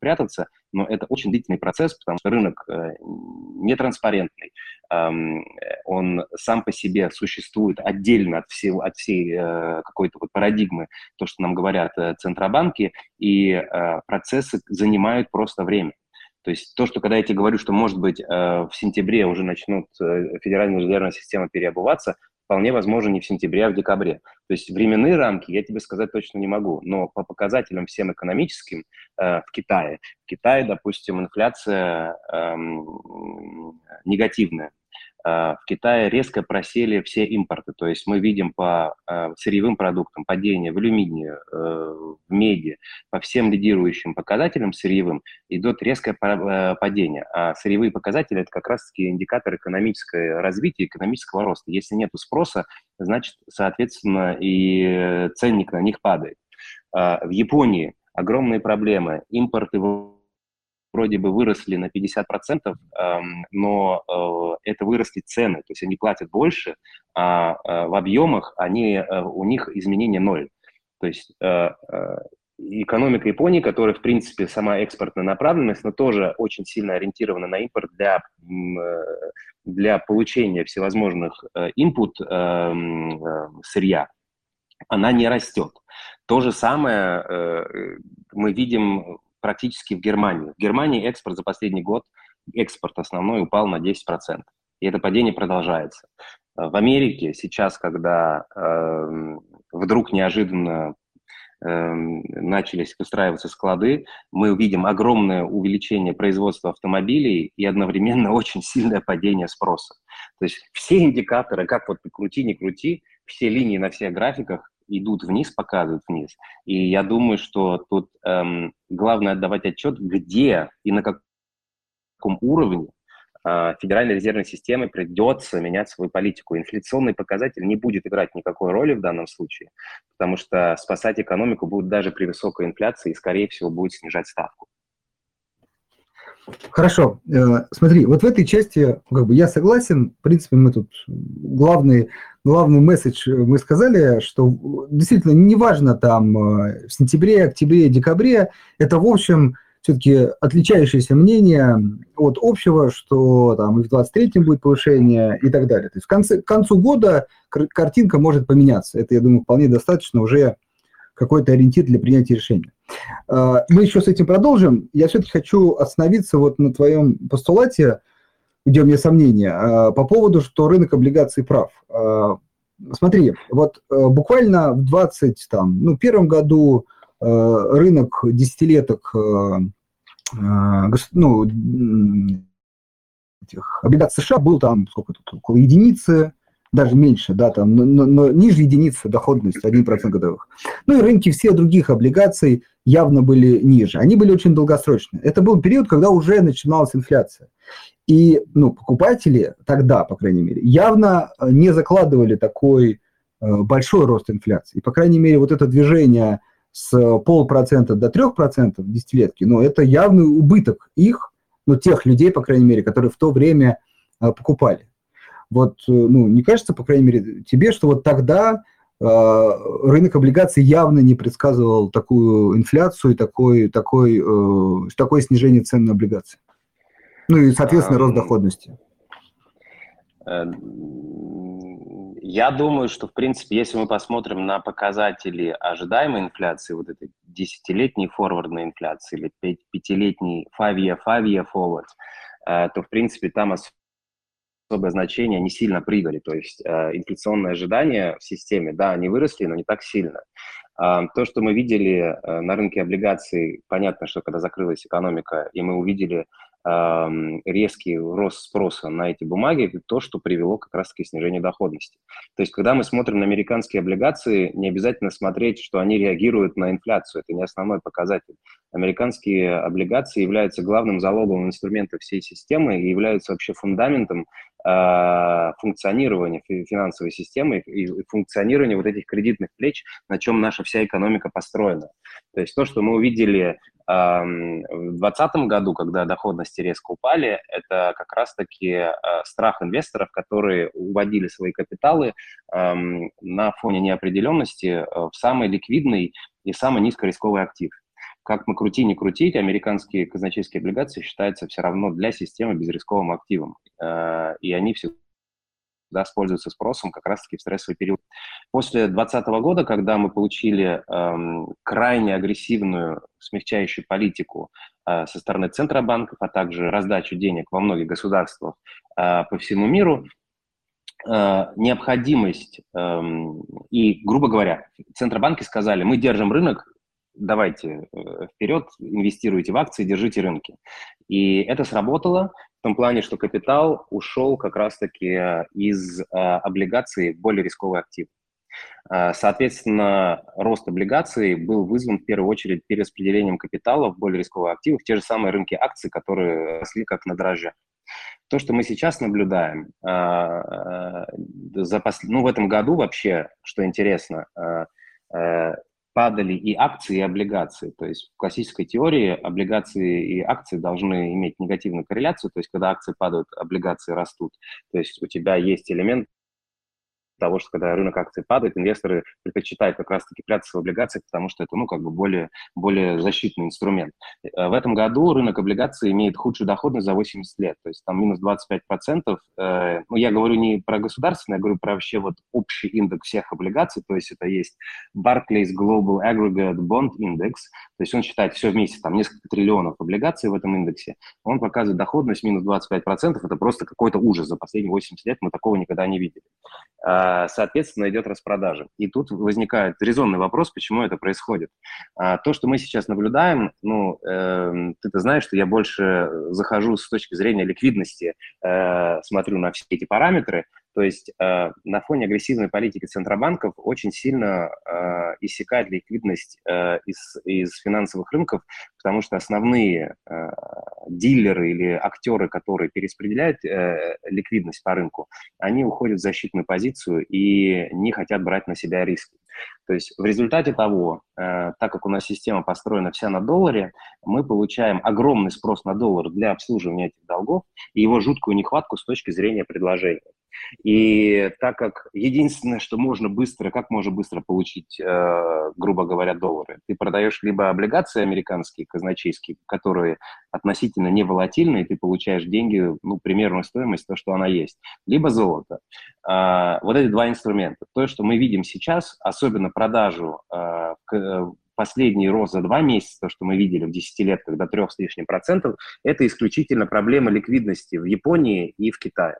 прятаться, но это очень длительный процесс, потому что рынок э, нетранспарентный, эм, он сам по себе существует отдельно от, всего, от всей э, какой-то вот парадигмы, то, что нам говорят э, центробанки, и э, процессы занимают просто время. То есть то, что когда я тебе говорю, что, может быть, э, в сентябре уже начнут э, Федеральная резервная система переобуваться, вполне возможно не в сентябре, а в декабре. То есть временные рамки я тебе сказать точно не могу, но по показателям всем экономическим э, в Китае, в Китае, допустим, инфляция э, негативная, в Китае резко просели все импорты. То есть мы видим по а, сырьевым продуктам падение в алюминии, э, в меди, по всем лидирующим показателям сырьевым идет резкое э, падение. А сырьевые показатели – это как раз-таки индикатор экономического развития, экономического роста. Если нет спроса, значит, соответственно, и ценник на них падает. А, в Японии огромные проблемы. Импорты вроде бы выросли на 50%, но э, это выросли цены, то есть они платят больше, а э, в объемах они, э, у них изменение ноль. То есть экономика Японии, которая, в принципе, сама экспортная направленность, но тоже очень сильно ориентирована на импорт для, для получения всевозможных инпут сырья, она не растет. То же самое мы видим практически в Германии. В Германии экспорт за последний год, экспорт основной упал на 10%. И это падение продолжается. В Америке сейчас, когда э, вдруг неожиданно э, начались выстраиваться склады, мы увидим огромное увеличение производства автомобилей и одновременно очень сильное падение спроса. То есть все индикаторы, как вот крути, не крути, все линии на всех графиках идут вниз, показывают вниз. И я думаю, что тут эм, главное отдавать отчет, где и на каком уровне э, Федеральной резервной системе придется менять свою политику. Инфляционный показатель не будет играть никакой роли в данном случае, потому что спасать экономику будет даже при высокой инфляции и, скорее всего, будет снижать ставку. Хорошо. Э, смотри, вот в этой части как бы я согласен. В принципе, мы тут главный, главный месседж мы сказали, что действительно неважно там э, в сентябре, октябре, декабре, это в общем все-таки отличающееся мнение от общего, что там и в 23-м будет повышение и так далее. То есть в конце, к концу года картинка может поменяться. Это, я думаю, вполне достаточно уже какой-то ориентир для принятия решения. Мы еще с этим продолжим. Я все-таки хочу остановиться вот на твоем постулате, где у меня сомнения, а, по поводу, что рынок облигаций прав. А, смотри, вот буквально в 20, там, ну, первом году рынок десятилеток ну, этих облигаций США был там сколько тут, около единицы, даже меньше, да, там, но, но, но ниже единицы доходность 1% годовых. Ну и рынки все других облигаций явно были ниже. Они были очень долгосрочные. Это был период, когда уже начиналась инфляция. И ну, покупатели тогда, по крайней мере, явно э, не закладывали такой э, большой рост инфляции. И, по крайней мере, вот это движение с полпроцента до трех процентов десятилетки, ну, это явный убыток их, ну, тех людей, по крайней мере, которые в то время э, покупали. Вот, ну, не кажется, по крайней мере, тебе, что вот тогда рынок облигаций явно не предсказывал такую инфляцию и такой, такой, э, такое снижение цен на облигации. Ну и, соответственно, рост доходности. Э, я думаю, что, в принципе, если мы посмотрим на показатели ожидаемой инфляции, вот этой десятилетней форвардной инфляции или пятилетней five-year, five-year forward, э, то, в принципе, там особое значение, они сильно прыгали. То есть э, инфляционные ожидания в системе, да, они выросли, но не так сильно. Э, то, что мы видели э, на рынке облигаций, понятно, что когда закрылась экономика, и мы увидели резкий рост спроса на эти бумаги, то, что привело как раз-таки к снижению доходности. То есть, когда мы смотрим на американские облигации, не обязательно смотреть, что они реагируют на инфляцию. Это не основной показатель. Американские облигации являются главным залоговым инструментом всей системы и являются вообще фундаментом э, функционирования финансовой системы и функционирования вот этих кредитных плеч, на чем наша вся экономика построена. То есть то, что мы увидели в 2020 году, когда доходности резко упали, это как раз-таки э, страх инвесторов, которые уводили свои капиталы на фоне неопределенности э, в самый ликвидный и самый низкорисковый актив. Как мы крути, не крутить, американские казначейские облигации считаются все равно для системы безрисковым активом. Э, и они всегда да, пользуются спросом как раз-таки в стрессовый период. После 2020 года, когда мы получили эм, крайне агрессивную смягчающую политику э, со стороны Центробанков, а также раздачу денег во многих государствах э, по всему миру, э, необходимость э, и, грубо говоря, Центробанки сказали, мы держим рынок давайте э, вперед, инвестируйте в акции, держите рынки. И это сработало в том плане, что капитал ушел как раз-таки э, из э, облигаций в более рисковый актив. Соответственно, рост облигаций был вызван в первую очередь перераспределением капитала в более рисковые активы, в те же самые рынки акций, которые росли как на дрожжах. То, что мы сейчас наблюдаем, за пос... ну, в этом году вообще, что интересно, падали и акции, и облигации. То есть в классической теории облигации и акции должны иметь негативную корреляцию, то есть когда акции падают, облигации растут. То есть у тебя есть элемент того, что когда рынок акций падает, инвесторы предпочитают как раз-таки прятаться в облигациях, потому что это, ну, как бы более, более защитный инструмент. Э, в этом году рынок облигаций имеет худшую доходность за 80 лет, то есть там минус 25%. Э, ну, я говорю не про государственное, я говорю про вообще вот общий индекс всех облигаций, то есть это есть Barclays Global Aggregate Bond Index, то есть он считает все вместе, там несколько триллионов облигаций в этом индексе, он показывает доходность минус 25%, это просто какой-то ужас за последние 80 лет, мы такого никогда не видели. Э, а, соответственно, идет распродажа. И тут возникает резонный вопрос, почему это происходит. А, то, что мы сейчас наблюдаем, ну, э, ты-то знаешь, что я больше захожу с точки зрения ликвидности, э, смотрю на все эти параметры, то есть э, на фоне агрессивной политики центробанков очень сильно э, иссякает ликвидность э, из, из финансовых рынков, потому что основные э, дилеры или актеры, которые перераспределяют э, ликвидность по рынку, они уходят в защитную позицию и не хотят брать на себя риски. То есть в результате того, э, так как у нас система построена вся на долларе, мы получаем огромный спрос на доллар для обслуживания этих долгов и его жуткую нехватку с точки зрения предложения. И так как единственное, что можно быстро, как можно быстро получить, э, грубо говоря, доллары, ты продаешь либо облигации американские, казначейские, которые относительно не волатильны, и ты получаешь деньги, ну, примерную стоимость, то, что она есть, либо золото. Э, вот эти два инструмента. То, что мы видим сейчас, особенно продажу э, к, последний рост за два месяца, то, что мы видели в 10 лет, когда трех с лишним процентов, это исключительно проблема ликвидности в Японии и в Китае.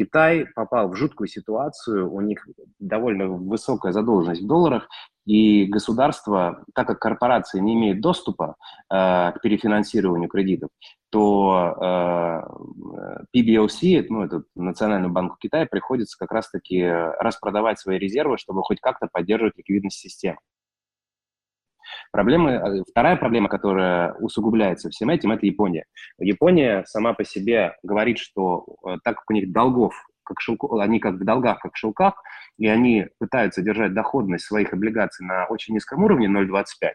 Китай попал в жуткую ситуацию, у них довольно высокая задолженность в долларах, и государство, так как корпорации не имеют доступа э, к перефинансированию кредитов, то э, PBOC, ну, это Национальному банку Китая, приходится как раз-таки распродавать свои резервы, чтобы хоть как-то поддерживать ликвидность системы. Проблема, э, вторая проблема, которая усугубляется всем этим, это Япония. Япония сама по себе говорит, что э, так как у них долгов как шелку, они как в долгах, как в шелках, и они пытаются держать доходность своих облигаций на очень низком уровне, 0,25,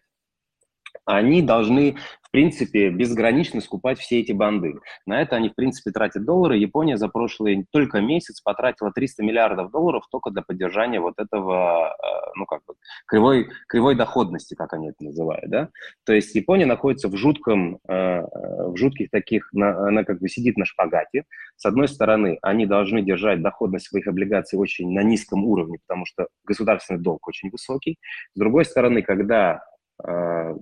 они должны, в принципе, безгранично скупать все эти банды. На это они, в принципе, тратят доллары. Япония за прошлый только месяц потратила 300 миллиардов долларов только для поддержания вот этого, э, ну, как бы, кривой, кривой доходности, как они это называют, да. То есть Япония находится в жутком, э, в жутких таких, она как бы сидит на шпагате. С одной стороны, они должны держать доходность своих облигаций очень на низком уровне, потому что государственный долг очень высокий. С другой стороны, когда Э,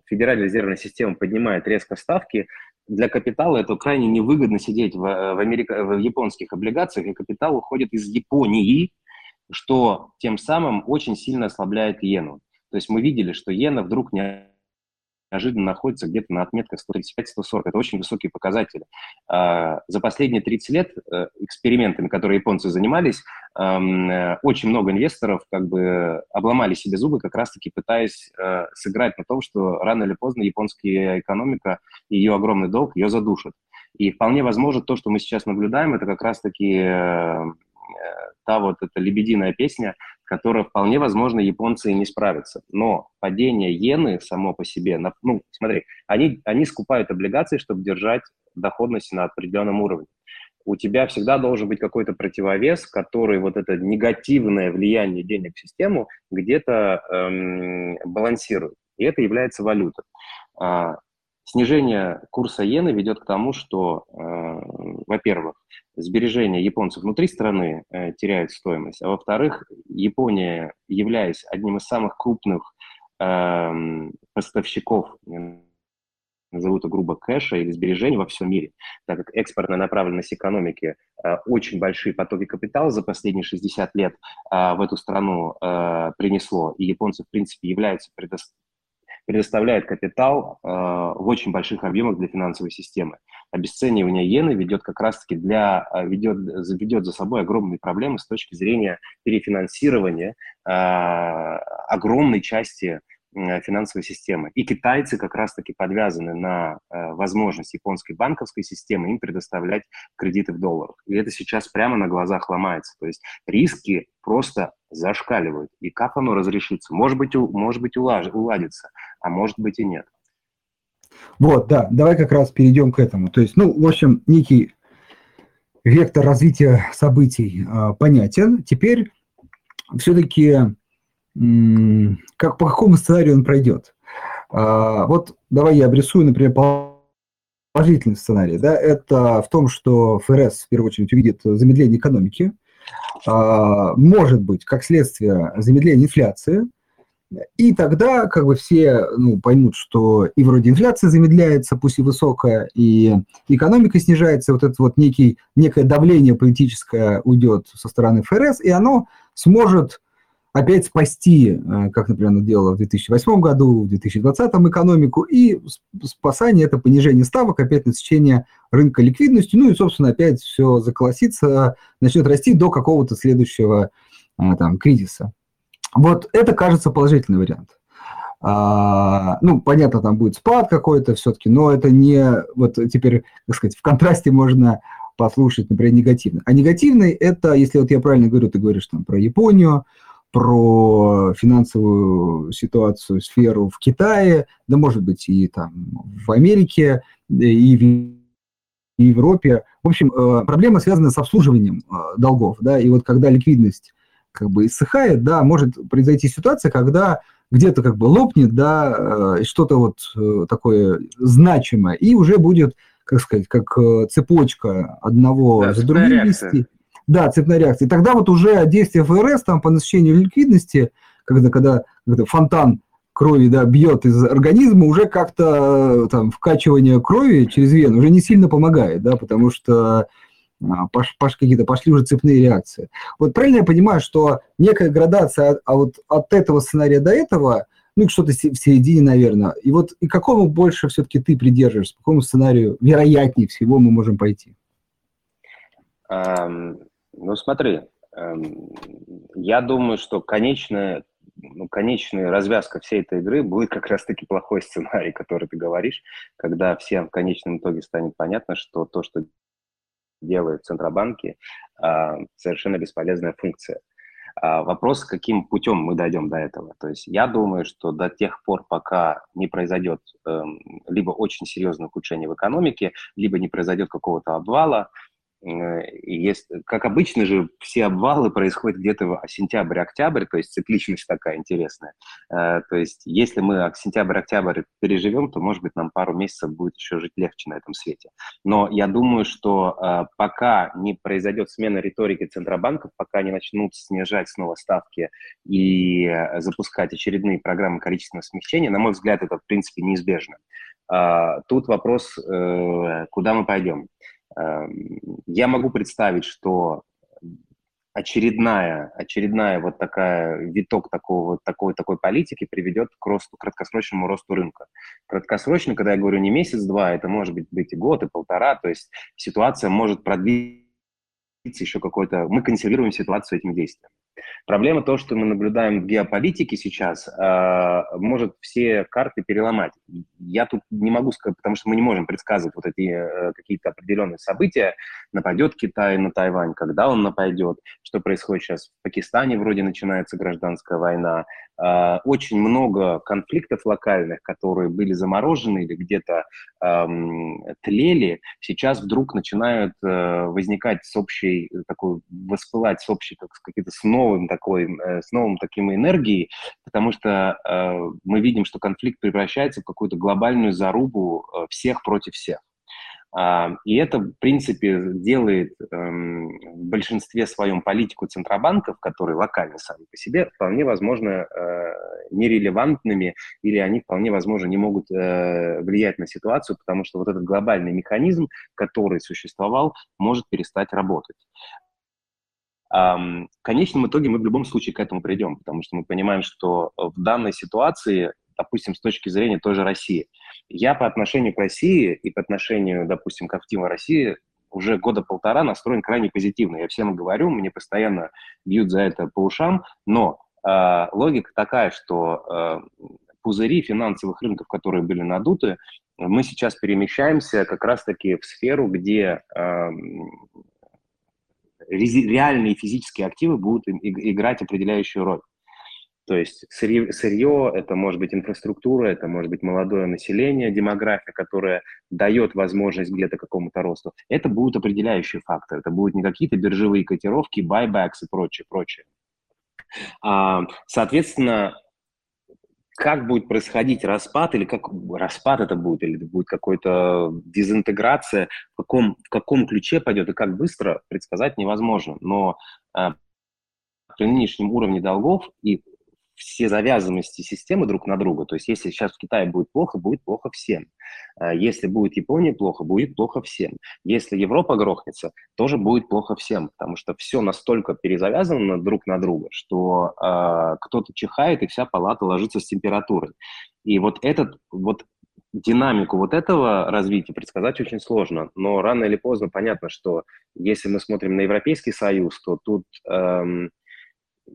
Федеральная резервная система поднимает резко ставки, для капитала это крайне невыгодно сидеть в, в, Америка, в японских облигациях, и капитал уходит из Японии, что тем самым очень сильно ослабляет иену. То есть мы видели, что иена вдруг не неожиданно находится где-то на отметках 135-140. Это очень высокие показатели. А, за последние 30 лет э, экспериментами, которые японцы занимались, эм, э, очень много инвесторов как бы обломали себе зубы, как раз-таки пытаясь э, сыграть на том, что рано или поздно японская экономика, ее огромный долг, ее задушат. И вполне возможно то, что мы сейчас наблюдаем, это как раз-таки та вот эта лебединая песня, которая вполне возможно японцы и не справятся. Но падение иены само по себе, ну, смотри, они, они скупают облигации, чтобы держать доходность на определенном уровне. У тебя всегда должен быть какой-то противовес, который вот это негативное влияние денег в систему где-то эм, балансирует. И это является валюта. Снижение курса иены ведет к тому, что, э, во-первых, сбережения японцев внутри страны э, теряют стоимость, а во-вторых, Япония, являясь одним из самых крупных э, поставщиков, назову это грубо, кэша или сбережений во всем мире, так как экспортная направленность экономики, э, очень большие потоки капитала за последние 60 лет э, в эту страну э, принесло, и японцы, в принципе, являются предоставленными предоставляет капитал э, в очень больших объемах для финансовой системы. Обесценивание иены ведет как раз-таки для, э, ведет, ведет за собой огромные проблемы с точки зрения перефинансирования э, огромной части финансовой системы. И китайцы как раз-таки подвязаны на э, возможность японской банковской системы им предоставлять кредиты в долларах. И это сейчас прямо на глазах ломается. То есть риски просто зашкаливают. И как оно разрешится? Может быть, у, может быть улаж, уладится, а может быть и нет. Вот, да, давай как раз перейдем к этому. То есть, ну, в общем, некий вектор развития событий э, понятен. Теперь все-таки как, по какому сценарию он пройдет. А, вот давай я обрисую, например, положительный сценарий. Да, это в том, что ФРС в первую очередь увидит замедление экономики, может быть, как следствие замедления инфляции, и тогда как бы все ну, поймут, что и вроде инфляция замедляется, пусть и высокая, и экономика снижается, вот это вот некий, некое давление политическое уйдет со стороны ФРС, и оно сможет опять спасти, э, как, например, оно делало в 2008 году, в 2020 экономику, и спасание – это понижение ставок, опять насыщение рынка ликвидностью, ну и, собственно, опять все заколосится, начнет расти до какого-то следующего э, там, кризиса. Вот это, кажется, положительный вариант. А, ну, понятно, там будет спад какой-то все-таки, но это не, вот теперь, так сказать, в контрасте можно послушать, например, негативный. А негативный – это, если вот я правильно говорю, ты говоришь там про Японию, про финансовую ситуацию, сферу в Китае, да, может быть, и там в Америке, и в Европе. В общем, э, проблема связана с обслуживанием э, долгов, да, и вот когда ликвидность как бы иссыхает, да, может произойти ситуация, когда где-то как бы лопнет, да, э, что-то вот такое значимое, и уже будет, как сказать, как цепочка одного да, за другим вести. Да, цепная реакция. И тогда вот уже действие ФРС там по насыщению ликвидности, когда, когда, когда фонтан крови да, бьет из организма, уже как-то там вкачивание крови через вену уже не сильно помогает, да, потому что а, пош, пош, какие-то пошли уже цепные реакции. Вот правильно я понимаю, что некая градация, а, а вот от этого сценария до этого, ну, что-то в середине, наверное. И вот и какому больше все-таки ты придерживаешься, к какому сценарию вероятнее всего мы можем пойти? Ну, смотри, эм, я думаю, что конечная, ну, конечная развязка всей этой игры будет как раз-таки плохой сценарий, который ты говоришь, когда всем в конечном итоге станет понятно, что то, что делают центробанки, э, совершенно бесполезная функция. А вопрос, каким путем мы дойдем до этого. То есть я думаю, что до тех пор, пока не произойдет э, либо очень серьезное ухудшение в экономике, либо не произойдет какого-то обвала, есть, как обычно же, все обвалы происходят где-то в сентябрь-октябрь, то есть цикличность такая интересная. Э, то есть если мы сентябрь-октябрь переживем, то, может быть, нам пару месяцев будет еще жить легче на этом свете. Но я думаю, что э, пока не произойдет смена риторики Центробанков, пока не начнут снижать снова ставки и запускать очередные программы количественного смягчения, на мой взгляд, это, в принципе, неизбежно. Тут вопрос, куда мы пойдем. Эм, я могу представить, что очередная, очередная вот такая виток такого, такой, такой политики приведет к росту, краткосрочному росту рынка. Краткосрочно, когда я говорю не месяц-два, это может быть, быть и год, и полтора, то есть ситуация может продлиться еще какой-то... Мы консервируем ситуацию этим действием. Проблема то, что мы наблюдаем в геополитике сейчас, э, может все карты переломать. Я тут не могу сказать, потому что мы не можем предсказывать вот эти э, какие-то определенные события. Нападет Китай на Тайвань, когда он нападет, что происходит сейчас в Пакистане, вроде начинается гражданская война. Э, очень много конфликтов локальных, которые были заморожены или где-то э, тлели, сейчас вдруг начинают э, возникать с общей, такой, воспылать с общей, как какие-то с новым такой, э, с новым таким энергией, потому что э, мы видим, что конфликт превращается в какую-то глобальную зарубу э, всех против всех. Uh, и это, в принципе, делает um, в большинстве своем политику центробанков, которые локально сами по себе, вполне возможно uh, нерелевантными, или они вполне возможно не могут uh, влиять на ситуацию, потому что вот этот глобальный механизм, который существовал, может перестать работать. В конечном итоге мы в любом случае к этому придем, потому что мы понимаем, что в данной ситуации, допустим, с точки зрения той же России, я по отношению к России и по отношению, допустим, к активам России уже года полтора настроен крайне позитивно. Я всем говорю, мне постоянно бьют за это по ушам, но э, логика такая, что э, пузыри финансовых рынков, которые были надуты, мы сейчас перемещаемся как раз-таки в сферу, где э, реальные физические активы будут играть определяющую роль. То есть сырье, сырье, это может быть инфраструктура, это может быть молодое население, демография, которая дает возможность где-то какому-то росту. Это будут определяющие факторы. Это будут не какие-то биржевые котировки, buybacks и прочее, прочее. А, соответственно, как будет происходить распад, или как распад это будет, или это будет какая-то дезинтеграция, в каком, в каком ключе пойдет и как быстро, предсказать невозможно. Но э, при нынешнем уровне долгов и все завязанности системы друг на друга. То есть если сейчас в Китае будет плохо, будет плохо всем. А если будет Япония плохо, будет плохо всем. Если Европа грохнется, тоже будет плохо всем, потому что все настолько перезавязано друг на друга, что э, кто-то чихает, и вся палата ложится с температурой. И вот этот, вот динамику вот этого развития предсказать очень сложно, но рано или поздно понятно, что если мы смотрим на Европейский Союз, то тут эм,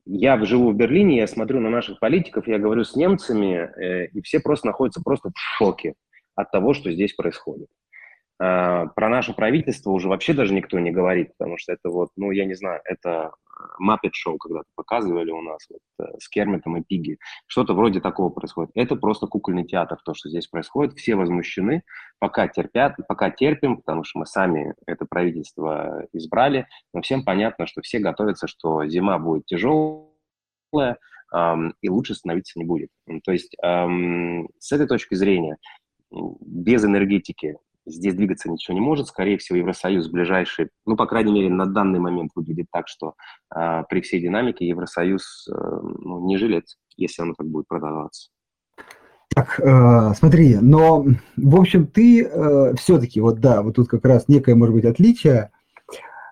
я живу в Берлине, я смотрю на наших политиков, я говорю с немцами, э, и все просто находятся просто в шоке от того, что здесь происходит. Э, про наше правительство уже вообще даже никто не говорит, потому что это вот, ну, я не знаю, это Muppet шоу когда-то показывали у нас вот, э, с Кермитом и Пиги. Что-то вроде такого происходит. Это просто кукольный театр, то, что здесь происходит. Все возмущены, пока терпят, пока терпим, потому что мы сами это правительство избрали. Но всем понятно, что все готовятся, что зима будет тяжелая, эм, и лучше становиться не будет. То есть эм, с этой точки зрения без энергетики здесь двигаться ничего не может. Скорее всего, Евросоюз ближайший, ну, по крайней мере, на данный момент выглядит так, что э, при всей динамике Евросоюз э, ну, не жилец, если оно так будет продаваться. Так, э, смотри, но, в общем, ты э, все-таки, вот да, вот тут как раз некое, может быть, отличие,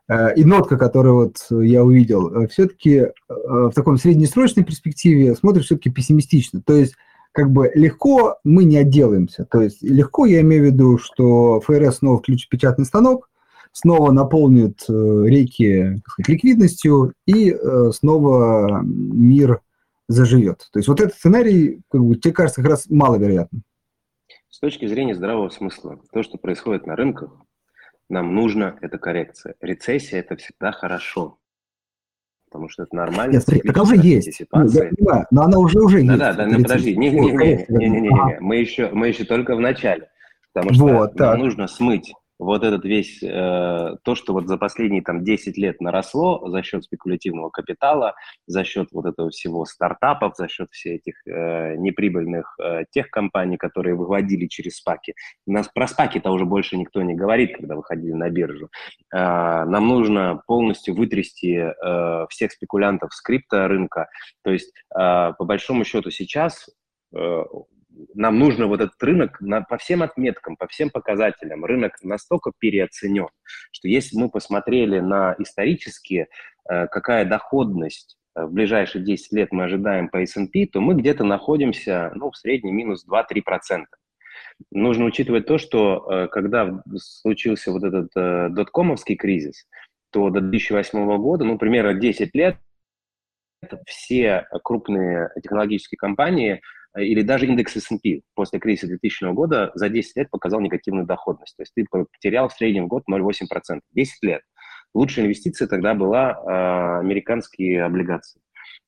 э, и нотка, которую вот я увидел, э, все-таки э, в таком среднесрочной перспективе смотришь все-таки пессимистично. То есть как бы легко мы не отделаемся. То есть легко я имею в виду, что ФРС снова включит печатный станок, снова наполнит э, реки сказать, ликвидностью, и э, снова мир заживет. То есть вот этот сценарий, как бы, тебе кажется, как раз маловероятным. С точки зрения здравого смысла, то, что происходит на рынках, нам нужна эта коррекция. Рецессия – это всегда хорошо потому что это нормально. Нет, смотри, так уже есть. Ну, я но она уже уже да, есть. Да, да, ну, подожди, не-не-не, мы еще, мы еще только в начале, потому что вот, нужно смыть вот этот весь, э, то, что вот за последние там 10 лет наросло за счет спекулятивного капитала, за счет вот этого всего стартапов, за счет всех этих э, неприбыльных э, тех компаний, которые выводили через спаки. Нас про спаки-то уже больше никто не говорит, когда выходили на биржу. Э, нам нужно полностью вытрясти э, всех спекулянтов с крипторынка. То есть, э, по большому счету, сейчас э, нам нужно вот этот рынок на, по всем отметкам, по всем показателям. Рынок настолько переоценен, что если мы посмотрели на исторически, э, какая доходность э, в ближайшие 10 лет мы ожидаем по S&P, то мы где-то находимся ну, в среднем минус 2-3%. Нужно учитывать то, что э, когда случился вот этот доткомовский кризис, что до 2008 года, ну, примерно 10 лет, все крупные технологические компании э, или даже индекс S&P после кризиса 2000 года за 10 лет показал негативную доходность. То есть ты потерял в среднем в год 0,8%. 10 лет. Лучшая инвестиция тогда была э, американские облигации.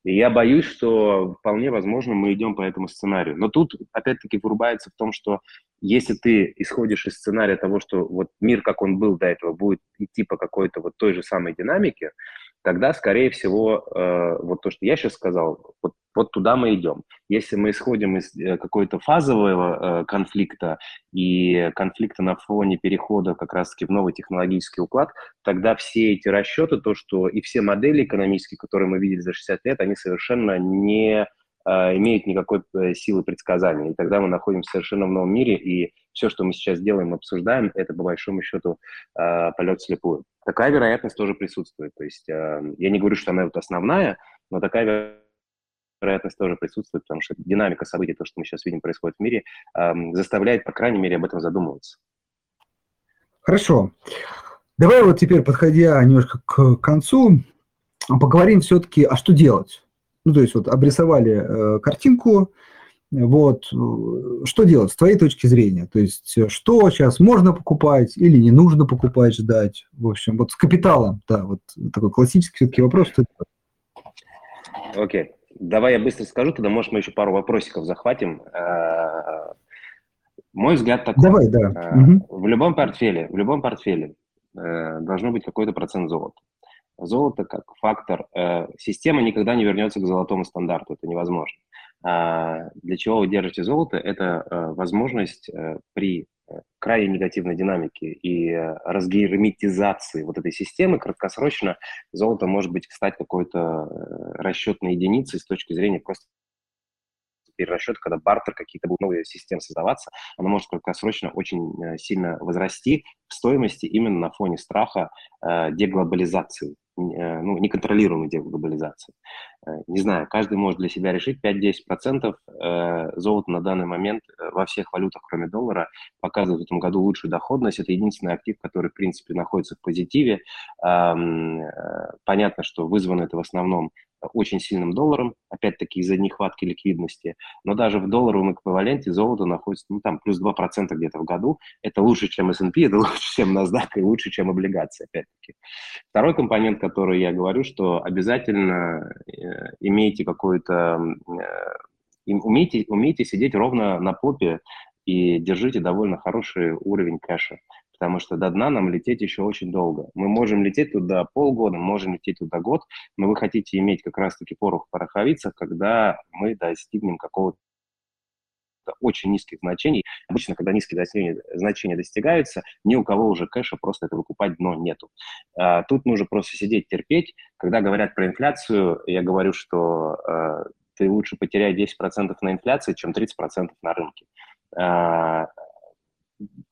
И я боюсь, что вполне возможно мы идем по этому сценарию. Но тут, опять-таки, вырубается в том, что если ты исходишь из сценария того, что вот мир, как он был до этого, будет идти по какой-то вот той же самой динамике, тогда, скорее всего, э, вот то, что я сейчас сказал, вот, вот туда мы идем. Если мы исходим из э, какой-то фазового э, конфликта и конфликта на фоне перехода как раз-таки в новый технологический уклад, тогда все эти расчеты, то, что и все модели экономические, которые мы видели за 60 лет, они совершенно не э, имеют никакой э, силы предсказания. И тогда мы находимся совершенно в новом мире, и все, что мы сейчас делаем, обсуждаем, это по большому счету э, полет слепую. Такая вероятность тоже присутствует. То есть э, я не говорю, что она вот основная, но такая вероятность тоже присутствует, потому что динамика событий, то, что мы сейчас видим происходит в мире, э, заставляет, по крайней мере, об этом задумываться. Хорошо. Давай вот теперь, подходя немножко к концу, поговорим все-таки, а что делать? Ну, то есть вот обрисовали э, картинку, вот, э, что делать с твоей точки зрения? То есть, э, что сейчас можно покупать или не нужно покупать, ждать? В общем, вот с капиталом, да, вот такой классический все-таки вопрос. Что Окей, okay. давай я быстро скажу, тогда, может, мы еще пару вопросиков захватим. Э, мой взгляд такой. Давай, да. В любом портфеле, в любом портфеле должно быть какой-то процент золота. Золото как фактор. Система никогда не вернется к золотому стандарту, это невозможно. А, для чего вы держите золото? Это э, возможность э, при э, крайне негативной динамике и разгерметизации вот этой системы краткосрочно золото может быть стать какой-то расчетной единицей с точки зрения просто перерасчет, когда бартер, какие-то будут новые системы создаваться, она может краткосрочно очень сильно возрасти в стоимости именно на фоне страха э, деглобализации. Э, ну, неконтролируемой деглобализации. Э, не знаю, каждый может для себя решить 5-10%. Э, золото на данный момент во всех валютах, кроме доллара, показывает в этом году лучшую доходность. Это единственный актив, который, в принципе, находится в позитиве. Понятно, что вызвано это в основном очень сильным долларом, опять-таки из-за нехватки ликвидности, но даже в долларовом эквиваленте золото находится, ну, там, плюс 2% где-то в году. Это лучше, чем S&P, это лучше, чем NASDAQ и лучше, чем облигации, опять-таки. Второй компонент, который я говорю, что обязательно э, имейте какой-то, э, умейте, умейте сидеть ровно на попе и держите довольно хороший уровень кэша потому что до дна нам лететь еще очень долго. Мы можем лететь туда полгода, можем лететь туда год, но вы хотите иметь как раз-таки порох в пороховицах, когда мы достигнем какого-то очень низких значений. Обычно, когда низкие значения, достигаются, ни у кого уже кэша просто это выкупать дно нету. А, тут нужно просто сидеть, терпеть. Когда говорят про инфляцию, я говорю, что а, ты лучше потеряй 10% на инфляции, чем 30% на рынке. А,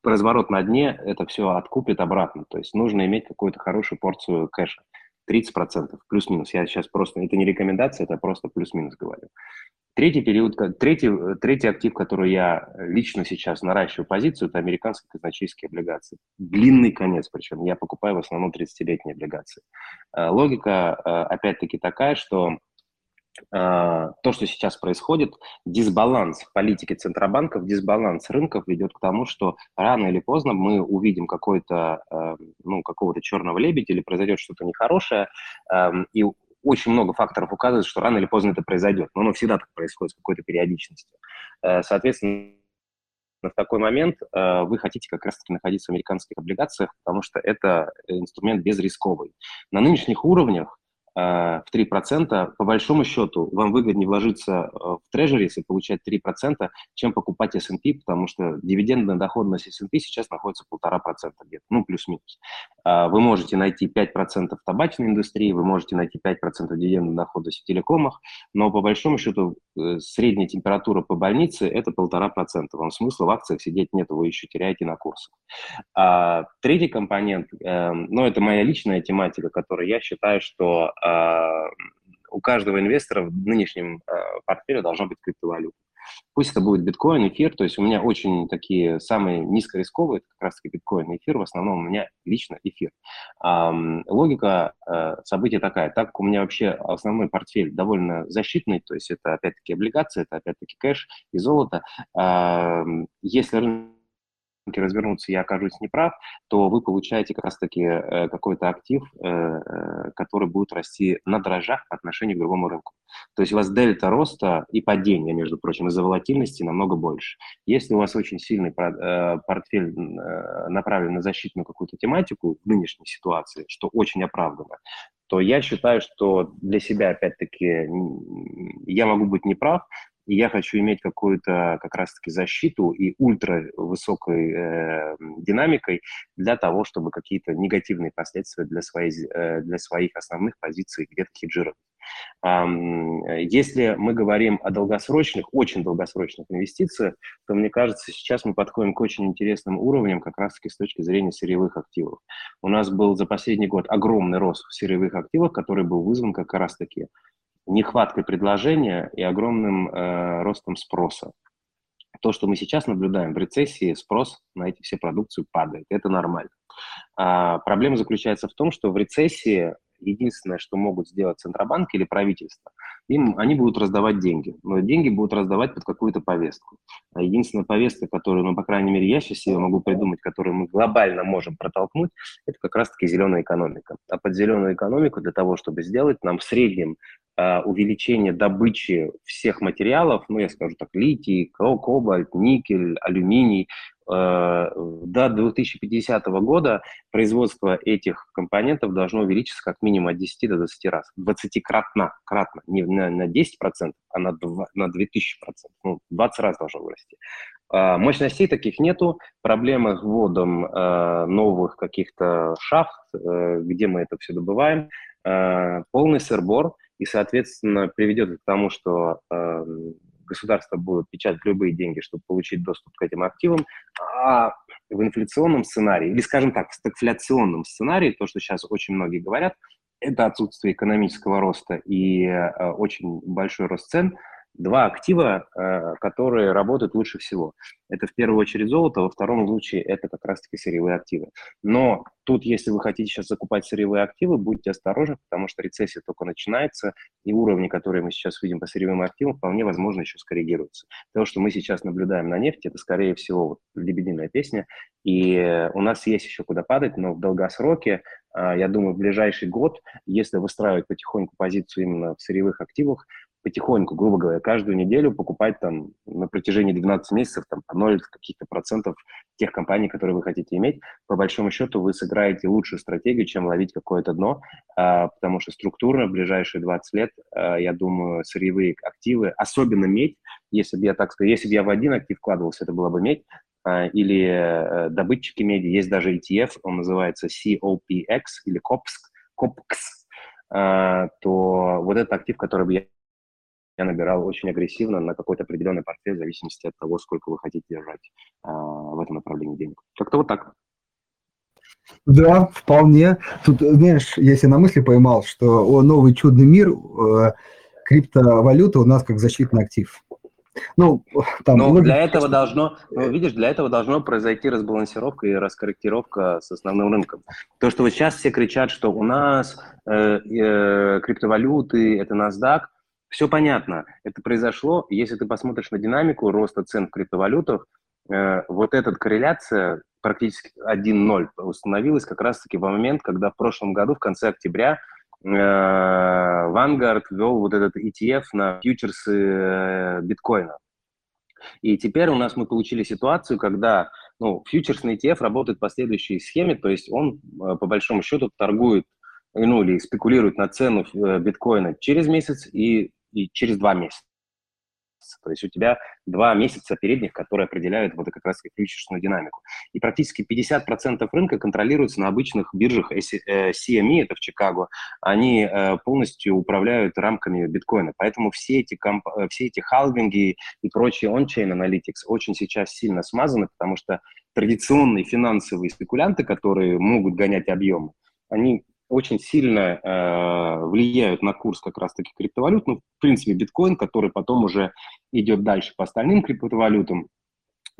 разворот на дне это все откупит обратно. То есть нужно иметь какую-то хорошую порцию кэша. 30% плюс-минус. Я сейчас просто, это не рекомендация, это просто плюс-минус говорю. Третий период, третий, третий актив, который я лично сейчас наращиваю позицию, это американские казначейские облигации. Длинный конец, причем я покупаю в основном 30-летние облигации. Э, логика, э, опять-таки, такая, что то, что сейчас происходит, дисбаланс политики Центробанков, дисбаланс рынков ведет к тому, что рано или поздно мы увидим какой-то, э, ну, какого-то черного лебедя или произойдет что-то нехорошее, эм, и очень много факторов указывает, что рано или поздно это произойдет. Но оно всегда так происходит с какой-то периодичностью. Э, соответственно, в такой момент э, вы хотите как раз-таки находиться в американских облигациях, потому что это инструмент безрисковый. На нынешних уровнях в 3%, по большому счету вам выгоднее вложиться э, в трежерис и получать 3%, чем покупать S&P, потому что дивидендная доходность S&P сейчас находится 1,5% где-то, ну, плюс-минус. А, вы можете найти 5% в табачной индустрии, вы можете найти 5% дивидендной доходности в телекомах, но по большому счету э, средняя температура по больнице – это 1,5%. Вам смысла в акциях сидеть нет, вы еще теряете на курсах. А, третий компонент, ну, это моя личная тематика, которую я считаю, что у каждого инвестора в нынешнем а, портфеле должна быть криптовалюта. Пусть это будет биткоин, эфир, то есть у меня очень такие самые низкорисковые, это как раз таки биткоин и эфир, в основном у меня лично эфир. А, логика а, события такая, так как у меня вообще основной портфель довольно защитный, то есть это опять-таки облигации, это опять-таки кэш и золото, а, если рынок развернуться, я окажусь неправ, то вы получаете как раз-таки э, какой-то актив, э, э, который будет расти на дрожжах по отношению к другому рынку. То есть у вас дельта роста и падения, между прочим, из-за волатильности намного больше. Если у вас очень сильный портфель направлен на защитную какую-то тематику в нынешней ситуации, что очень оправдано, то я считаю, что для себя, опять-таки, я могу быть неправ, и я хочу иметь какую-то как раз-таки защиту и ультра высокой э, динамикой для того, чтобы какие-то негативные последствия для, своей, э, для своих основных позиций где-то хеджировать. Если мы говорим о долгосрочных, очень долгосрочных инвестициях, то, мне кажется, сейчас мы подходим к очень интересным уровням как раз-таки с точки зрения сырьевых активов. У нас был за последний год огромный рост в сырьевых активах, который был вызван как раз-таки нехваткой предложения и огромным э, ростом спроса. То, что мы сейчас наблюдаем в рецессии, спрос на эти все продукции падает. Это нормально. А, проблема заключается в том, что в рецессии единственное, что могут сделать Центробанк или правительство, им, они будут раздавать деньги. Но деньги будут раздавать под какую-то повестку. А единственная повестка, которую, ну, по крайней мере, я сейчас себе могу придумать, которую мы глобально можем протолкнуть, это как раз-таки зеленая экономика. А под зеленую экономику для того, чтобы сделать, нам в среднем увеличение добычи всех материалов, ну, я скажу так, литий, кобальт, никель, алюминий, Э, до 2050 года производство этих компонентов должно увеличиться как минимум от 10 до 20 раз. 20-кратно, кратно, не на, на 10%, а на, 2, на 2000%. Ну, 20 раз должно вырасти. А, мощностей таких нету. Проблемы с вводом э, новых каких-то шахт, э, где мы это все добываем. Полный сырбор и, соответственно, приведет к тому, что эм, государство будет печатать любые деньги, чтобы получить доступ к этим активам, а в инфляционном сценарии, или, скажем так, в стагфляционном сценарии, то, что сейчас очень многие говорят, это отсутствие экономического роста и э, очень большой рост цен – два актива, э, которые работают лучше всего. Это в первую очередь золото, во втором случае это как раз-таки сырьевые активы. Но тут, если вы хотите сейчас закупать сырьевые активы, будьте осторожны, потому что рецессия только начинается, и уровни, которые мы сейчас видим по сырьевым активам, вполне возможно еще скоррегируются. То, что мы сейчас наблюдаем на нефти, это, скорее всего, вот, лебединая песня, и у нас есть еще куда падать, но в долгосроке, э, я думаю, в ближайший год, если выстраивать потихоньку позицию именно в сырьевых активах, потихоньку, грубо говоря, каждую неделю покупать там на протяжении 12 месяцев там по 0 каких-то процентов тех компаний, которые вы хотите иметь, по большому счету вы сыграете лучшую стратегию, чем ловить какое-то дно, а, потому что структурно в ближайшие 20 лет, а, я думаю, сырьевые активы, особенно медь, если бы я так сказал, если бы я в один актив вкладывался, это была бы медь, а, или э, добытчики меди, есть даже ETF, он называется COPX или COPS, COPX, то вот этот актив, который бы я я набирал очень агрессивно на какой-то определенный портфель в зависимости от того, сколько вы хотите держать э, в этом направлении денег. Как-то вот так. Да, вполне. Тут, знаешь, я себе на мысли поймал, что о, новый чудный мир, э, криптовалюта у нас как защитный актив. Ну, там Но для этого должно, ну, видишь, для этого должно произойти разбалансировка и раскорректировка с основным рынком. То, что вот сейчас все кричат, что у нас э, э, криптовалюты, это NASDAQ, все понятно, это произошло. Если ты посмотришь на динамику роста цен в криптовалютах, э, вот эта корреляция практически 1-0 установилась как раз-таки в момент, когда в прошлом году, в конце октября, э, Vanguard ввел вот этот ETF на фьючерсы э, биткоина. И теперь у нас мы получили ситуацию, когда ну, фьючерсный ETF работает по следующей схеме, то есть он по большому счету торгует ну, или спекулирует на цену биткоина через месяц и и через два месяца. То есть у тебя два месяца передних, которые определяют вот как раз фьючерсную динамику. И практически 50% рынка контролируется на обычных биржах CME, это в Чикаго. Они э, полностью управляют рамками биткоина. Поэтому все эти, комп... Э, все эти халвинги и прочие on-chain analytics очень сейчас сильно смазаны, потому что традиционные финансовые спекулянты, которые могут гонять объемы, они очень сильно э, влияют на курс как раз-таки криптовалют. Ну, в принципе, биткоин, который потом уже идет дальше по остальным криптовалютам.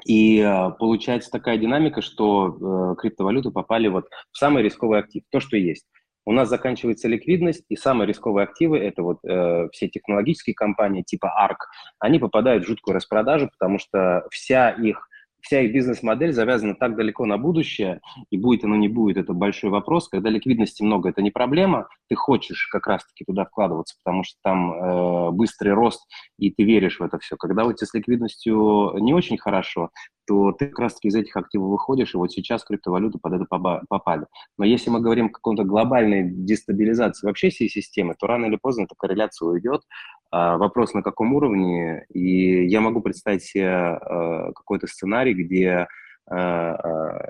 И э, получается такая динамика, что э, криптовалюты попали вот в самый рисковый актив, то, что есть. У нас заканчивается ликвидность, и самые рисковые активы, это вот э, все технологические компании типа ARK, они попадают в жуткую распродажу, потому что вся их вся их бизнес-модель завязана так далеко на будущее, и будет оно, не будет, это большой вопрос. Когда ликвидности много, это не проблема, ты хочешь как раз-таки туда вкладываться, потому что там э, быстрый рост, и ты веришь в это все. Когда у тебя с ликвидностью не очень хорошо, то ты как раз-таки из этих активов выходишь, и вот сейчас криптовалюты под это попали. Но если мы говорим о каком-то глобальной дестабилизации вообще всей системы, то рано или поздно эта корреляция уйдет, вопрос на каком уровне, и я могу представить себе а, какой-то сценарий, где а,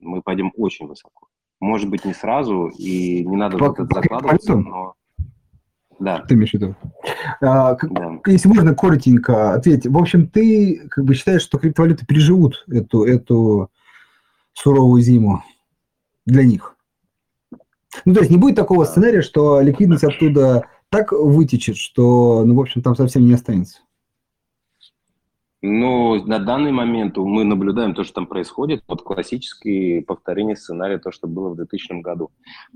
мы пойдем очень высоко. Может быть, не сразу, и не надо вот это закладываться, но... Да. Ты имеешь в виду? А, да. Если можно, коротенько ответь. В общем, ты как бы считаешь, что криптовалюты переживут эту, эту суровую зиму для них? Ну, то есть не будет такого сценария, что ликвидность оттуда так вытечет, что, ну, в общем, там совсем не останется. Ну, на данный момент мы наблюдаем то, что там происходит, вот классическое повторение сценария, то, что было в 2000 году.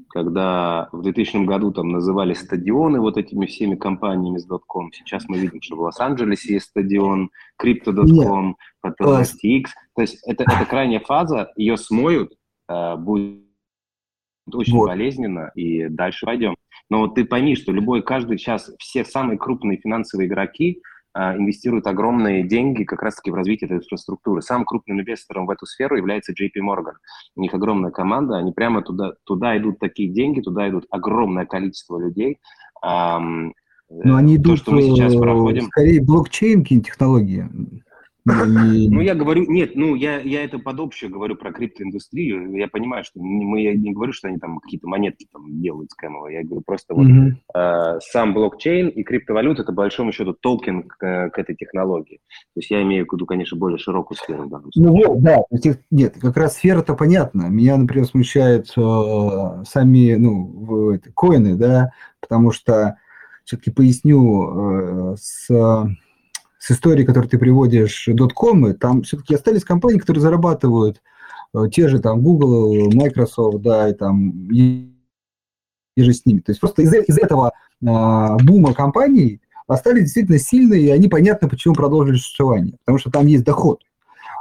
Когда в 2000 году там называли стадионы вот этими всеми компаниями с .com, сейчас мы видим, что в Лос-Анджелесе есть стадион, Crypto.com, потом STX. То есть это, это крайняя фаза, ее смоют, э, будет очень вот. болезненно, и дальше пойдем. Но вот ты пойми, что любой, каждый сейчас, все самые крупные финансовые игроки а, инвестируют огромные деньги как раз-таки в развитие этой инфраструктуры. Самым крупным инвестором в эту сферу является JP Morgan. У них огромная команда, они прямо туда, туда идут такие деньги, туда идут огромное количество людей. Но они идут, то, что мы сейчас э, проходим... скорее блокчейн технологии. Ну, я говорю, нет, ну, я, я это под общее говорю про криптоиндустрию. Я понимаю, что мы, я не говорю, что они там какие-то монетки там делают скэмовые. Я говорю просто вот э, сам блокчейн и криптовалюта – это, по большому счету, токен к, к этой технологии. То есть я имею в виду, конечно, более широкую сферу. Да, ну, вот, да. Нет, как раз сфера-то понятна. Меня, например, смущают э, сами, ну, в, это, коины, да, потому что, все-таки поясню, э, с с историей, которую ты приводишь, доткомы, там все-таки остались компании, которые зарабатывают э, те же там Google, Microsoft, да, и там и, и же с ними. То есть просто из, из этого а, бума компаний остались действительно сильные, и они понятно, почему продолжили существование, потому что там есть доход.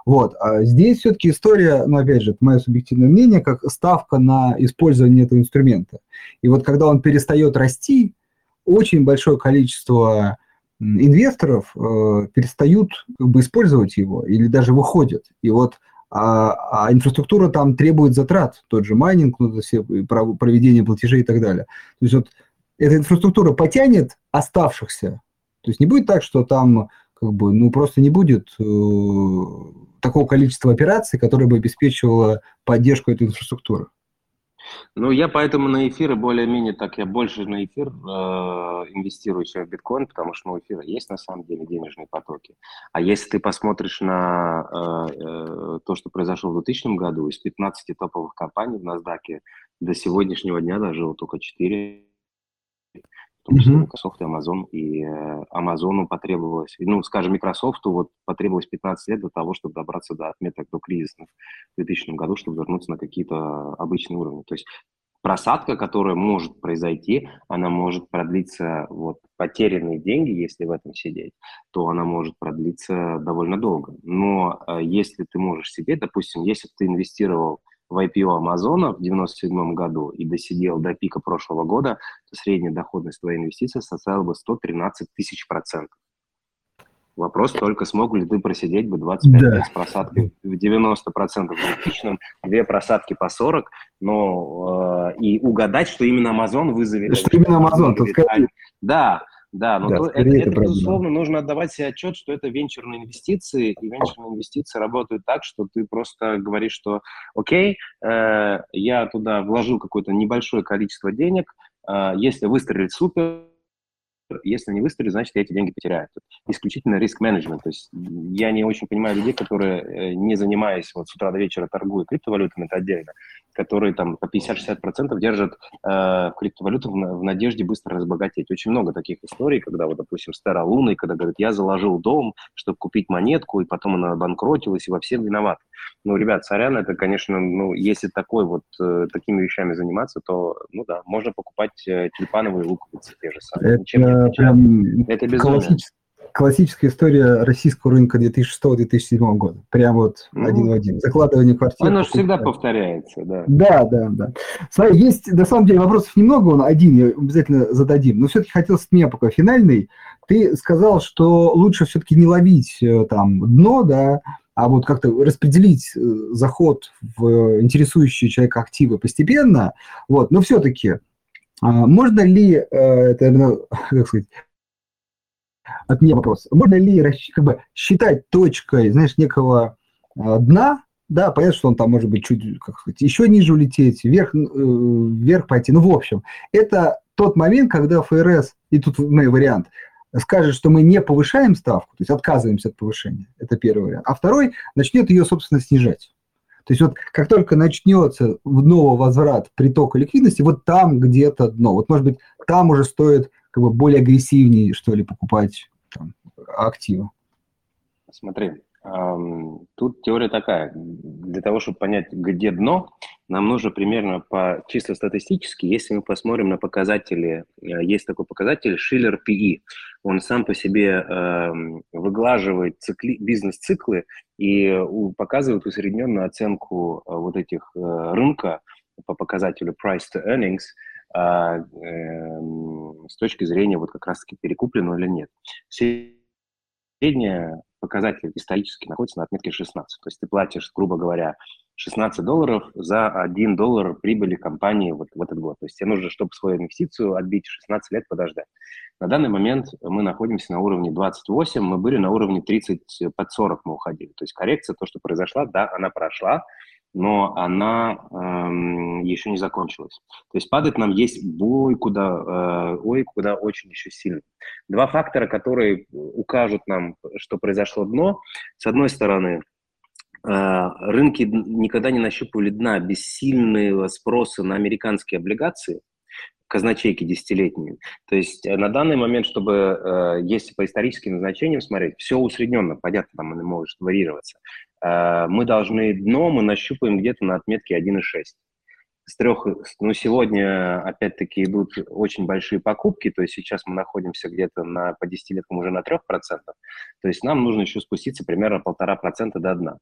Вот. А здесь все-таки история, ну, опять же, это мое субъективное мнение, как ставка на использование этого инструмента. И вот когда он перестает расти, очень большое количество инвесторов э, перестают как бы использовать его или даже выходят. И вот а, а инфраструктура там требует затрат, тот же майнинг, ну, все проведение платежей и так далее. То есть вот эта инфраструктура потянет оставшихся. То есть не будет так, что там как бы, ну, просто не будет э, такого количества операций, которое бы обеспечивало поддержку этой инфраструктуры. Ну, я поэтому на эфиры более-менее так, я больше на эфир э, инвестирую, чем в биткоин, потому что ну, у эфира есть на самом деле денежные потоки. А если ты посмотришь на э, э, то, что произошло в 2000 году, из 15 топовых компаний в NASDAQ до сегодняшнего дня вот только 4 том числе Microsoft и Amazon. И э, Amazon потребовалось, ну, скажем, Microsoft вот потребовалось 15 лет для того, чтобы добраться до отметок до кризисных в 2000 году, чтобы вернуться на какие-то обычные уровни. То есть просадка, которая может произойти, она может продлиться, вот, потерянные деньги, если в этом сидеть, то она может продлиться довольно долго. Но э, если ты можешь сидеть, допустим, если ты инвестировал в IPO Амазона в 1997 году и досидел до пика прошлого года, то средняя доходность твоей инвестиции составила бы 113 тысяч процентов. Вопрос только, смог ли ты просидеть бы 25 да. лет с просадкой в 90% критичным, две просадки по 40, но э, и угадать, что именно Amazon вызовет... Что именно Amazon, тут скорее... Да, да, но да, то, это, это, это безусловно, нужно отдавать себе отчет, что это венчурные инвестиции, и венчурные инвестиции работают так, что ты просто говоришь, что окей, э, я туда вложил какое-то небольшое количество денег, э, если выстрелит супер, если не выстрелит, значит, я эти деньги потеряю. Тут исключительно риск-менеджмент. То есть я не очень понимаю людей, которые, э, не занимаясь вот с утра до вечера торгуют криптовалютами, это отдельно, которые там по 50-60% держат э, криптовалюту в, в надежде быстро разбогатеть. Очень много таких историй, когда, вот, допустим, Стара Луна, когда говорит, я заложил дом, чтобы купить монетку, и потом она банкротилась, и во всем виноват. Ну, ребят, сорян, это, конечно, ну, если такой вот, э, такими вещами заниматься, то, ну да, можно покупать э, тюльпановые луковицы те же самые. Это, прям это классический классическая история российского рынка 2006-2007 года. Прям вот ну, один в один. Закладывание квартир. Оно же всегда повторяется, да. Да, да, да. Смотри, есть, на самом деле, вопросов немного, он один, я обязательно зададим. Но все-таки хотелось от меня пока финальный. Ты сказал, что лучше все-таки не ловить э, там дно, да, а вот как-то распределить э, заход в интересующие человека активы постепенно. Вот, но все-таки а, можно ли, э, это, как сказать, от меня вопрос. Можно ли как бы, считать точкой, знаешь, некого э, дна, да, понятно, что он там может быть чуть, как сказать, еще ниже улететь, вверх, вверх пойти. Ну, в общем, это тот момент, когда ФРС, и тут мой вариант, скажет, что мы не повышаем ставку, то есть отказываемся от повышения, это первый вариант, а второй начнет ее, собственно, снижать. То есть вот как только начнется новый возврат притока ликвидности, вот там где-то дно. Вот может быть там уже стоит как бы более агрессивнее, что ли, покупать там, активы. Смотри, Тут теория такая. Для того, чтобы понять, где дно, нам нужно примерно по чисто статистически, если мы посмотрим на показатели, э, есть такой показатель Schiller PE. Он сам по себе э, выглаживает цикли, бизнес-циклы и у, показывает усредненную оценку э, вот этих э, рынка по показателю price to earnings э, э, с точки зрения вот как раз-таки перекуплено или нет. Средняя показатель исторически находится на отметке 16. То есть ты платишь, грубо говоря, 16 долларов за 1 доллар прибыли компании вот в этот год. То есть тебе нужно, чтобы свою инвестицию отбить, 16 лет подождать. На данный момент мы находимся на уровне 28, мы были на уровне 30 под 40 мы уходили. То есть коррекция, то, что произошла, да, она прошла, но она эм, еще не закончилась. То есть падать нам есть бой куда, э, ой, куда очень еще сильно. Два фактора, которые укажут нам, что произошло дно. С одной стороны, э, рынки никогда не нащупывали дна без сильного спроса на американские облигации, казначейки десятилетние. То есть э, на данный момент, чтобы, э, если по историческим значениям смотреть, все усредненно, понятно, там оно может варьироваться. Э, мы должны дно, мы нащупаем где-то на отметке 1,6. С трех, ну, сегодня, опять-таки, идут очень большие покупки, то есть сейчас мы находимся где-то на, по десятилеткам уже на 3%, то есть нам нужно еще спуститься примерно полтора процента до дна.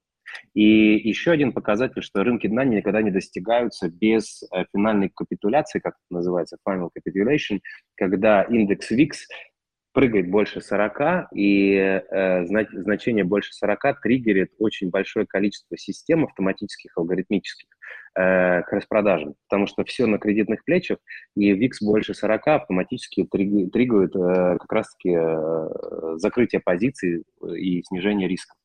И еще один показатель, что рынки дна никогда не достигаются без э, финальной капитуляции, как это называется, final capitulation, когда индекс VIX прыгает больше 40, и э, значение больше 40 триггерит очень большое количество систем автоматических, алгоритмических э, к распродажам, потому что все на кредитных плечах, и VIX больше 40 автоматически триггует э, как раз-таки э, закрытие позиций и снижение риска.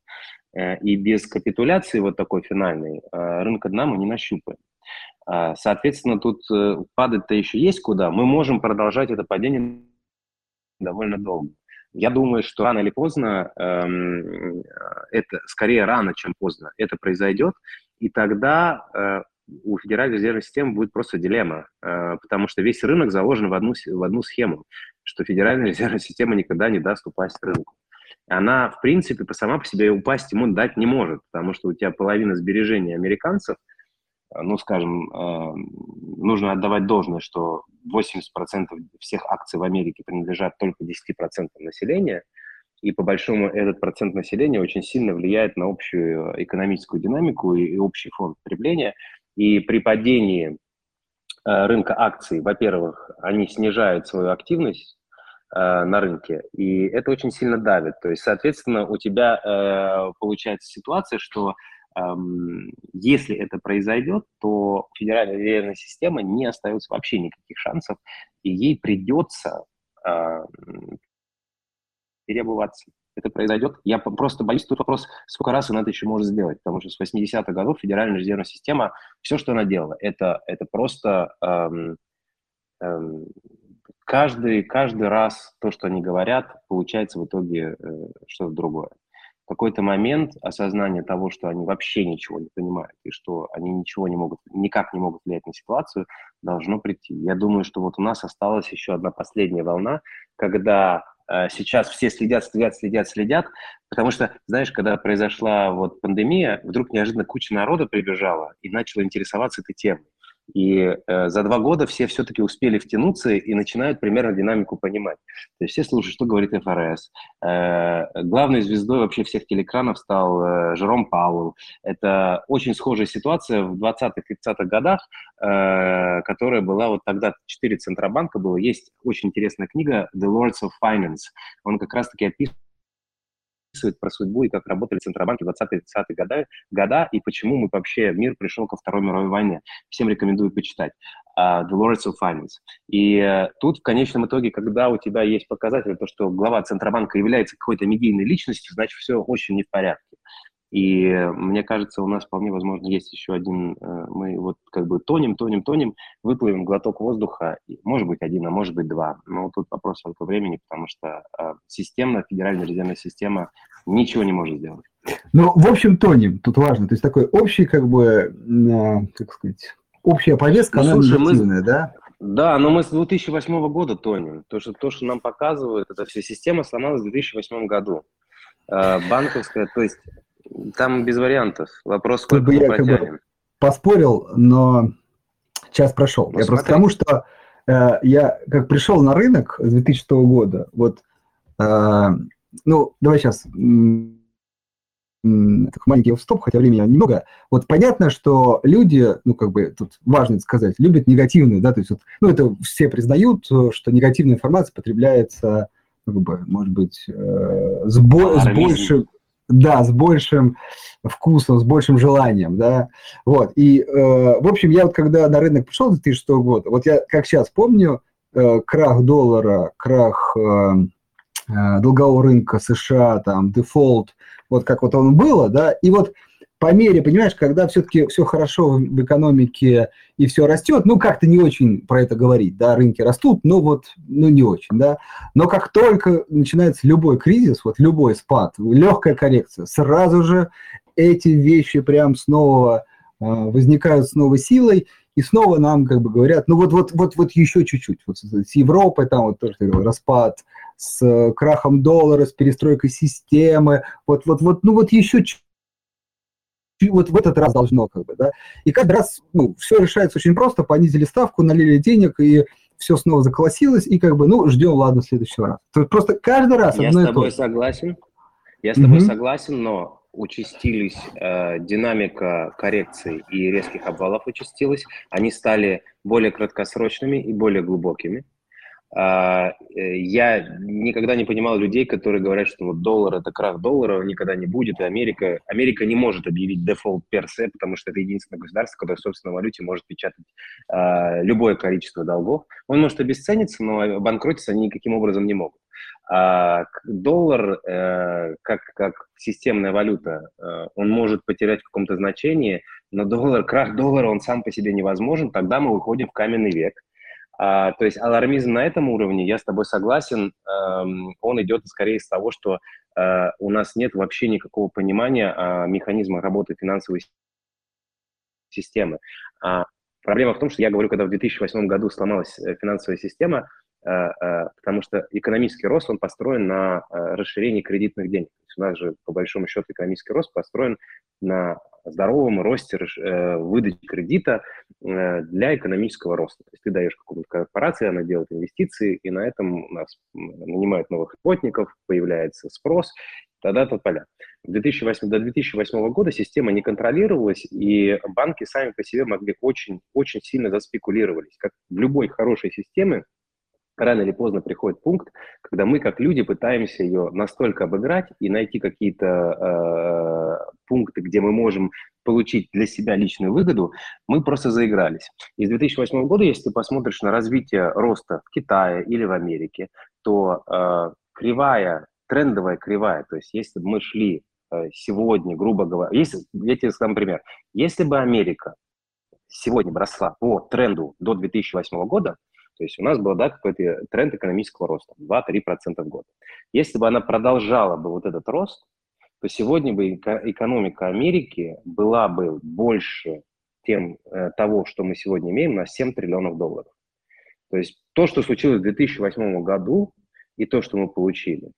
Э, и без капитуляции вот такой финальной э, рынка дна мы не нащупаем. Э, соответственно, тут падать-то еще есть куда. Мы можем продолжать это падение довольно долго. Я думаю, что рано или поздно, эм, это скорее рано, чем поздно, это произойдет, и тогда э, у Федеральной резервной системы будет просто дилемма, э, потому что весь рынок заложен в одну, в одну схему, что Федеральная резервная система никогда не даст упасть рынку. Она, в принципе, сама по себе упасть ему дать не может, потому что у тебя половина сбережений американцев – Э, ну, скажем, э, нужно отдавать должное, что 80% всех акций в Америке принадлежат только 10% населения, и по большому этот процент населения очень сильно влияет на общую экономическую динамику и, общий фонд потребления. И при падении э, рынка акций, во-первых, они снижают свою активность на рынке, и это очень сильно давит. То есть, соответственно, у тебя получается ситуация, что если это произойдет, то федеральная резервная система не остается вообще никаких шансов, и ей придется э, переобуваться. Это произойдет. Я просто боюсь, тут вопрос, сколько раз она это еще может сделать, потому что с 80-х годов Федеральная резервная система, все, что она делала, это, это просто эм, эм, каждый, каждый раз то, что они говорят, получается в итоге э, что-то другое. Какой-то момент осознание того, что они вообще ничего не понимают и что они ничего не могут, никак не могут влиять на ситуацию, должно прийти. Я думаю, что вот у нас осталась еще одна последняя волна, когда э, сейчас все следят, следят, следят, следят, потому что, знаешь, когда произошла вот пандемия, вдруг неожиданно куча народа прибежала и начала интересоваться этой темой. И э, за два года все все-таки успели втянуться и начинают примерно динамику понимать. То есть все слушают, что говорит ФРС. Э, главной звездой вообще всех телекранов стал э, Жером Пауэлл. Это очень схожая ситуация в 20-30-х годах, э, которая была вот тогда, четыре Центробанка было. Есть очень интересная книга «The Lords of Finance». Он как раз-таки описывает описывает про судьбу и как работали Центробанки в 20-30-е годы, года и почему мы вообще, мир пришел ко Второй мировой войне. Всем рекомендую почитать. Uh, The Lords of Finance. И uh, тут в конечном итоге, когда у тебя есть показатель, то, что глава Центробанка является какой-то медийной личностью, значит, все очень не в порядке. И мне кажется, у нас вполне возможно есть еще один, э, мы вот как бы тонем, тонем, тонем, выплывем глоток воздуха, может быть один, а может быть два. Но тут вопрос только времени, потому что э, системно, федеральная резервная система ничего не может сделать. Ну, в общем, тонем, тут важно. То есть такой общий, как бы, э, как сказать, общая повестка, ну, она слушай, мы... да? Да, но мы с 2008 года тонем. То, что, то, что нам показывают, эта вся система сломалась в 2008 году. Банковская, то есть там без вариантов. Вопрос, сколько бы я как бы поспорил, но час прошел. Ну, я смотри. просто потому, что э, я как пришел на рынок с 2006 года, вот, э, ну, давай сейчас маленький стоп, хотя времени немного. Вот понятно, что люди, ну, как бы, тут важно сказать, любят негативную, да, то есть, вот, ну, это все признают, что негативная информация потребляется, ну, как бы, может быть, э, с, бо- с большим да, с большим вкусом, с большим желанием, да, вот, и, э, в общем, я вот когда на рынок пришел в 2006 года, вот я как сейчас помню, э, крах доллара, крах э, э, долгового рынка США, там, дефолт, вот как вот он было, да, и вот по мере, понимаешь, когда все-таки все хорошо в экономике и все растет, ну, как-то не очень про это говорить, да, рынки растут, но вот, ну, не очень, да. Но как только начинается любой кризис, вот любой спад, легкая коррекция, сразу же эти вещи прям снова э, возникают с новой силой, и снова нам как бы говорят, ну вот, вот, вот, вот еще чуть-чуть, вот с Европой там вот тоже распад, с крахом доллара, с перестройкой системы, вот, вот, вот, ну вот еще чуть вот в этот раз должно, как бы, да. И каждый раз, ну, все решается очень просто, понизили ставку, налили денег, и все снова заколосилось, и как бы, ну, ждем, ладно, следующего раза. То есть просто каждый раз Я с тобой согласен, я с тобой mm-hmm. согласен, но участились, э, динамика коррекций и резких обвалов участилась, они стали более краткосрочными и более глубокими. А, э, я никогда не понимал людей, которые говорят, что вот доллар это крах доллара, никогда не будет, и Америка, Америка не может объявить дефолт персе, потому что это единственное государство, которое в собственной валюте может печатать а, любое количество долгов. Он может обесцениться, но банкротиться они никаким образом не могут. А доллар, э, как, как системная валюта, э, он может потерять в каком-то значении, но доллар, крах доллара, он сам по себе невозможен, тогда мы выходим в каменный век. А, то есть алармизм на этом уровне, я с тобой согласен, эм, он идет скорее из того, что э, у нас нет вообще никакого понимания э, механизма работы финансовой системы. А проблема в том, что я говорю, когда в 2008 году сломалась э, финансовая система, э, э, потому что экономический рост, он построен на расширении кредитных денег. У нас же, по большому счету, экономический рост построен на здоровом росте э, выдачи кредита э, для экономического роста. То есть ты даешь какому-то корпорации, она делает инвестиции, и на этом у нас нанимают новых работников, появляется спрос, тогда-то поля. 2008, до 2008 года система не контролировалась, и банки сами по себе могли очень, очень сильно заспекулировались. Как в любой хорошей системе, рано или поздно приходит пункт, когда мы, как люди, пытаемся ее настолько обыграть и найти какие-то э, пункты, где мы можем получить для себя личную выгоду, мы просто заигрались. И с 2008 года, если ты посмотришь на развитие роста в Китае или в Америке, то э, кривая, трендовая кривая, то есть если бы мы шли э, сегодня, грубо говоря, если, я тебе скажу пример, если бы Америка сегодня бы росла по тренду до 2008 года, То есть у нас был да, какой-то тренд экономического роста, 2-3% в год. Если бы она продолжала бы вот этот рост, то сегодня бы экономика Америки была бы больше тем, э, того, что мы сегодня имеем, на 7 триллионов долларов. То есть то, что случилось в 2008 году, и то, что мы получили,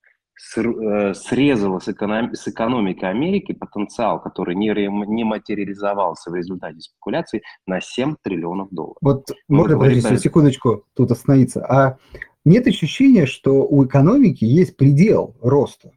э, срезало с, эконом... с экономикой Америки потенциал, который не, не материализовался в результате спекуляций, на 7 триллионов долларов. Вот мы можно, подожди, да. секундочку, тут остановиться. А нет ощущения, что у экономики есть предел роста?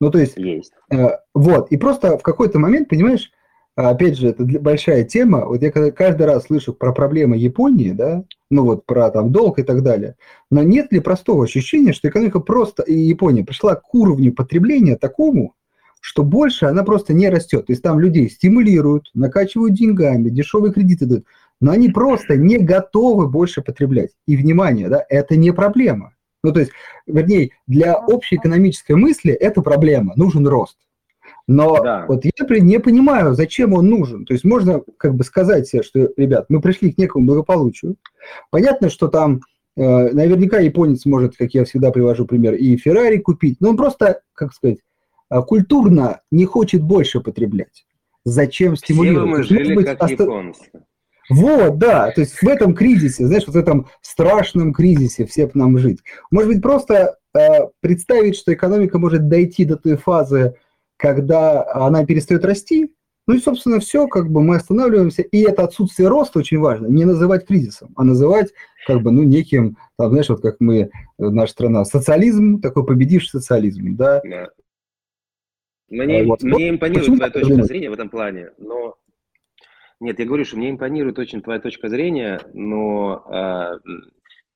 Ну, то есть... Есть. Э, вот, и просто в какой-то момент, понимаешь, опять же, это большая тема. Вот я когда каждый раз слышу про проблемы Японии, да, ну вот про там долг и так далее, но нет ли простого ощущения, что экономика просто, и Япония пришла к уровню потребления такому, что больше она просто не растет. То есть там людей стимулируют, накачивают деньгами, дешевые кредиты дают, но они просто не готовы больше потреблять. И, внимание, да, это не проблема. Ну, то есть, вернее, для общей экономической мысли это проблема, нужен рост. Но да. вот я не понимаю, зачем он нужен. То есть можно как бы сказать себе, что, ребят, мы пришли к некому благополучию. Понятно, что там э, наверняка японец может, как я всегда привожу пример, и Феррари купить, но он просто, как сказать, э, культурно не хочет больше потреблять. Зачем стимулировать? Все мы жили быть, как японцы. Вот, да, то есть в этом кризисе, знаешь, вот в этом страшном кризисе все к нам жить. Может быть, просто э, представить, что экономика может дойти до той фазы, когда она перестает расти, ну и, собственно, все, как бы мы останавливаемся, и это отсутствие роста очень важно, не называть кризисом, а называть, как бы, ну, неким, там, знаешь, вот как мы, наша страна, социализм, такой победивший социализм, да. да. Мне, вот. мне импонирует Почему твоя точка зрения в этом плане, но нет, я говорю, что мне импонирует очень твоя точка зрения, но э,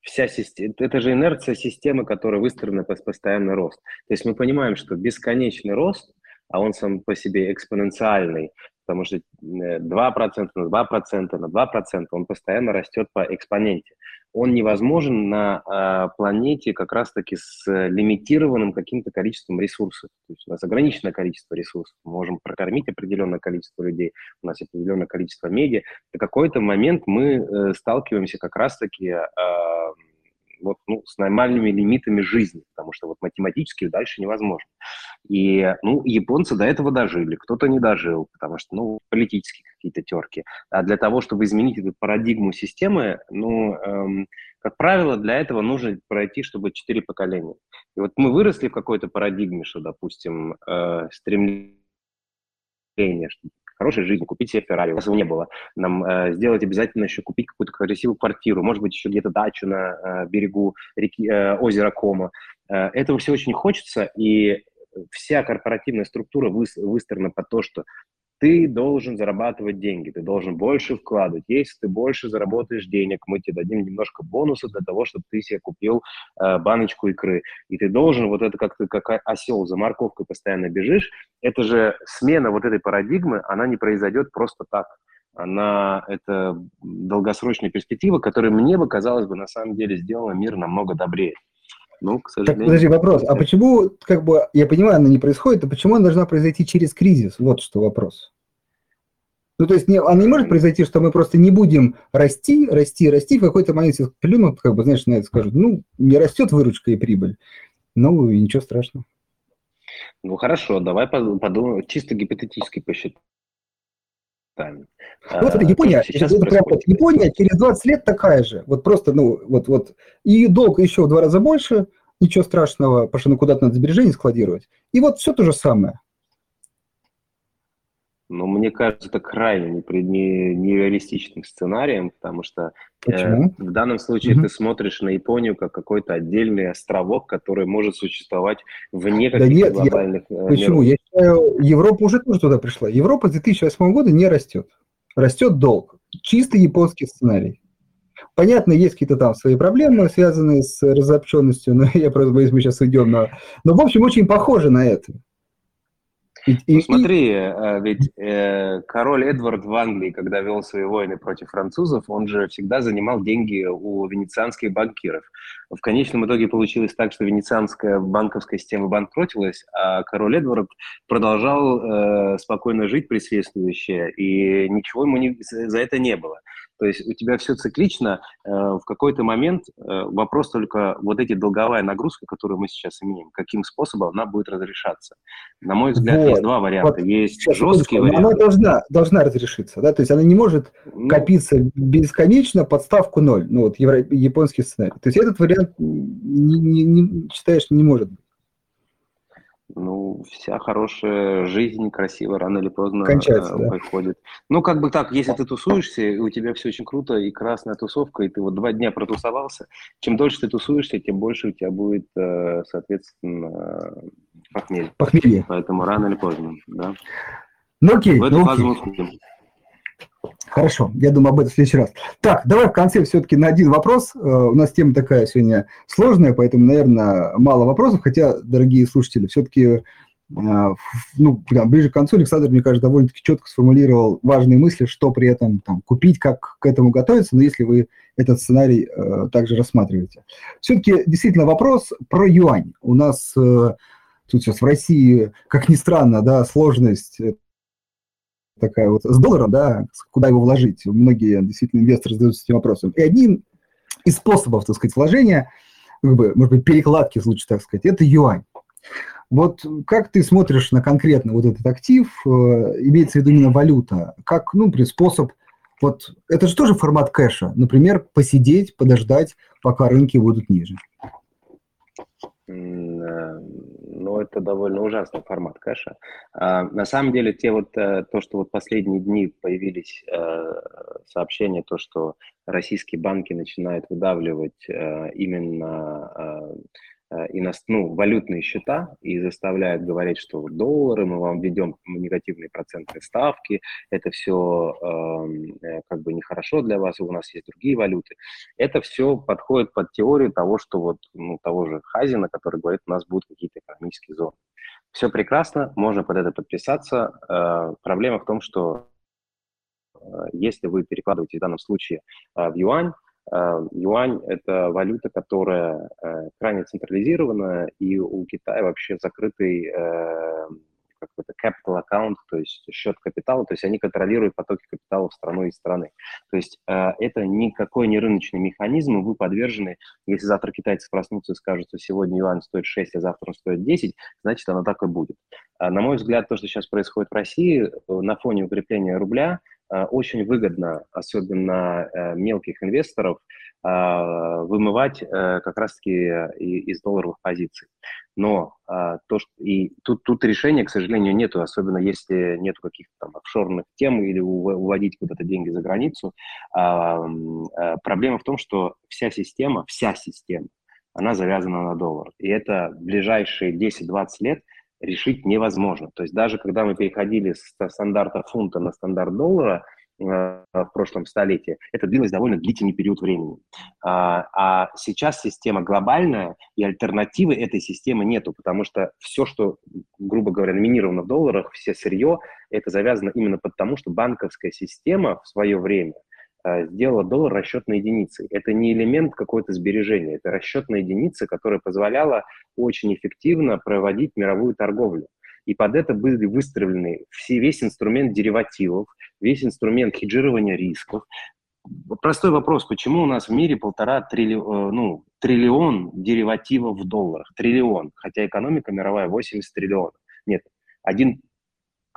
вся система, это же инерция системы, которая выстроена под постоянный рост. То есть мы понимаем, что бесконечный рост, а он сам по себе экспоненциальный, потому что 2% э, на 2% на 2%, он постоянно растет по экспоненте он невозможен на э, планете как раз-таки с лимитированным каким-то количеством ресурсов. То есть у нас ограниченное количество ресурсов. Мы можем прокормить определенное количество людей, у нас определенное количество медиа. В какой-то момент мы э, сталкиваемся как раз-таки э, вот, ну, с нормальными лимитами жизни, потому что вот математически дальше невозможно. И, ну, японцы до этого дожили, кто-то не дожил, потому что, ну, политические какие-то терки. А для того, чтобы изменить эту парадигму системы, ну, эм, как правило, для этого нужно пройти, чтобы четыре поколения. И вот мы выросли в какой-то парадигме, что, допустим, э, стремление, хорошей жизни, купить себе Феррари. У нас его не было. Нам э, сделать обязательно еще купить какую-то красивую квартиру, может быть, еще где-то дачу на э, берегу реки, э, озера Кома. Э, этого все очень хочется, и вся корпоративная структура выстроена под то, что ты должен зарабатывать деньги, ты должен больше вкладывать. Если ты больше заработаешь денег, мы тебе дадим немножко бонуса для того, чтобы ты себе купил э, баночку икры. И ты должен вот это как ты как осел за морковкой постоянно бежишь. Это же смена вот этой парадигмы, она не произойдет просто так. Она это долгосрочная перспектива, которая мне бы казалось бы на самом деле сделала мир намного добрее. Ну, к сожалению. Так, подожди, вопрос. А почему, как бы, я понимаю, она не происходит, а почему она должна произойти через кризис? Вот что вопрос. Ну, то есть не, она не может произойти, что мы просто не будем расти, расти, расти, в какой-то момент плюнут, как бы, знаешь, на это скажут, ну, не растет выручка и прибыль. Ну, и ничего страшного. Ну, хорошо, давай подумаем, чисто гипотетически посчитаем местами. Ну, вот это а, Япония, сейчас это прям, вот, Япония через 20 лет такая же. Вот просто, ну, вот, вот. И долг еще в два раза больше, ничего страшного, потому что ну, куда-то надо сбережения складировать. И вот все то же самое. Но мне кажется, это крайне нереалистичным сценарием, потому что э, в данном случае угу. ты смотришь на Японию как какой-то отдельный островок, который может существовать вне каких-то да нет, глобальных я, э, Почему? Я считаю, Европа уже тоже туда пришла. Европа с 2008 года не растет. Растет долг. Чисто японский сценарий. Понятно, есть какие-то там свои проблемы, связанные с разобщенностью, но я просто боюсь, мы сейчас уйдем на... Но, в общем, очень похоже на это. И, ну, смотри, э, ведь э, король Эдвард в Англии, когда вел свои войны против французов, он же всегда занимал деньги у венецианских банкиров. В конечном итоге получилось так, что венецианская банковская система банкротилась, а король Эдвард продолжал э, спокойно жить присутствующе, и ничего ему не, за это не было. То есть у тебя все циклично, э, в какой-то момент э, вопрос только вот эти долговая нагрузка, которую мы сейчас имеем, каким способом она будет разрешаться. На мой взгляд, вот. есть два варианта. Вот. Есть сейчас, жесткий вариант. Она должна, должна разрешиться, да, то есть она не может ну, копиться бесконечно под ставку ноль, ну вот евро, японский сценарий. То есть этот вариант, не, не, не, считаешь, не может быть. Ну, вся хорошая жизнь красиво рано или поздно Кончается, э, приходит. Ну, как бы так, если ты тусуешься, и у тебя все очень круто, и красная тусовка, и ты вот два дня протусовался, чем дольше ты тусуешься, тем больше у тебя будет, э, соответственно, похмелье. Похмелье. Поэтому рано или поздно, да. Ну, окей. В эту ну, фазу мы входим. Хорошо, я думаю об этом в следующий раз. Так, давай в конце все-таки на один вопрос. Э, у нас тема такая сегодня сложная, поэтому, наверное, мало вопросов, хотя, дорогие слушатели, все-таки э, ну, ближе к концу Александр, мне кажется, довольно-таки четко сформулировал важные мысли, что при этом там, купить, как к этому готовиться, но если вы этот сценарий э, также рассматриваете. Все-таки действительно вопрос про юань. У нас э, тут сейчас в России, как ни странно, да, сложность такая вот с долларом, да, куда его вложить. Многие действительно инвесторы задаются этим вопросом. И один из способов, так сказать, вложения, как бы, может быть, перекладки, лучше так сказать, это юань. Вот как ты смотришь на конкретно вот этот актив, э, имеется в виду именно валюта, как, ну, при способ, вот это же тоже формат кэша, например, посидеть, подождать, пока рынки будут ниже. Э, ну, это довольно ужасный формат кэша. А, на самом деле, те вот, э, то, что вот последние дни появились э, сообщения, то, что российские банки начинают выдавливать именно Э, иност... ну, валютные счета и заставляют говорить, что доллары, мы вам ведем негативные процентные ставки, это все эм, э, как бы нехорошо для вас, у нас есть другие валюты. Это все подходит под теорию того, что вот ну, того же Хазина, который говорит, у нас будут какие-то экономические зоны. Все прекрасно, можно под это подписаться. Э, проблема в том, что э, если вы перекладываете в данном случае э, в юань, юань – это валюта, которая э, крайне централизирована, и у Китая вообще закрытый э, какой-то capital аккаунт, то есть счет капитала, то есть они контролируют потоки капитала в страну и страны. То есть это никакой не рыночный механизм, и вы подвержены, если завтра китайцы проснутся и скажут, что сегодня юань стоит 6, а завтра он стоит 10, значит, оно так и будет. На мой взгляд, то, что сейчас происходит в России, на фоне укрепления рубля – Э, очень выгодно, особенно э, мелких инвесторов, э, вымывать как раз-таки из долларовых позиций. Но то, что и тут, тут решения, к сожалению, нету, особенно если нету каких-то там офшорных тем или уводить куда-то деньги за границу. Проблема в том, что вся система, вся система, она завязана на доллар. И это ближайшие 10-20 лет – решить невозможно. То есть даже когда мы переходили с стандарта фунта на стандарт доллара э, в прошлом столетии, это длилось довольно длительный период времени. А, а сейчас система глобальная, и альтернативы этой системы нету, потому что все, что, грубо говоря, номинировано в долларах, все сырье, это завязано именно потому, что банковская система в свое время – сделала доллар расчетной единицей. Это не элемент какой-то сбережения, это расчетная единица, которая позволяла очень эффективно проводить мировую торговлю. И под это были выстроены все, весь инструмент деривативов, весь инструмент хеджирования рисков. Простой вопрос, почему у нас в мире полтора триллион, э, ну, триллион деривативов в долларах? Триллион, хотя экономика мировая 80 триллионов. Нет, один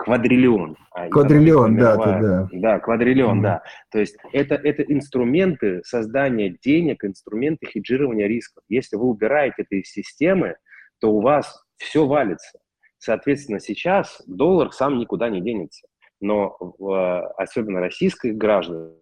квадриллион. А квадриллион, да, мировая, да. Да, квадриллион, mm-hmm. да. То есть это, это инструменты создания денег, инструменты хеджирования рисков. Если вы убираете это из системы, то у вас все валится. Соответственно, сейчас доллар сам никуда не денется. Но в, особенно российских граждан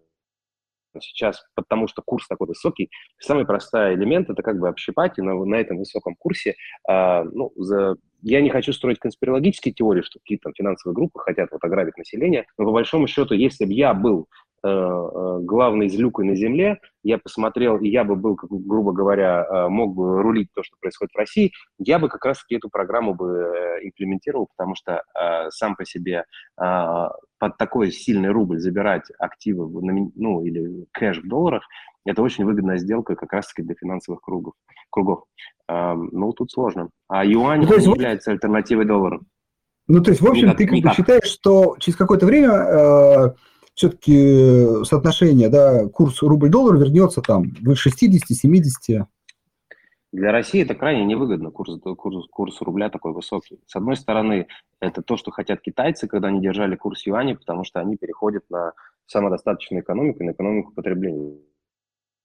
сейчас, потому что курс такой высокий, самый простой элемент – это как бы общипать и на, на этом высоком курсе, э, ну, за, я не хочу строить конспирологические теории, что какие-то там финансовые группы хотят вот ограбить население, но по большому счету, если бы я был главной злюкой на земле, я посмотрел, и я бы был, грубо говоря, э, мог бы рулить то, что происходит в России, я бы как раз-таки эту программу бы имплементировал, потому что сам по себе под такой сильный рубль забирать активы, ну, или кэш в долларах, это очень выгодная сделка как раз-таки для финансовых кругов. кругов. Ну, тут сложно. А юань ну, есть, является альтернативой доллару. Ну, то есть, в общем, никак, ты как никак. бы считаешь, что через какое-то время все-таки соотношение, да, курс рубль-доллар вернется там выше 60-70? Для России это крайне невыгодно, курс, курс, курс рубля такой высокий. С одной стороны, это то, что хотят китайцы, когда они держали курс юаня, потому что они переходят на самодостаточную экономику, на экономику потребления.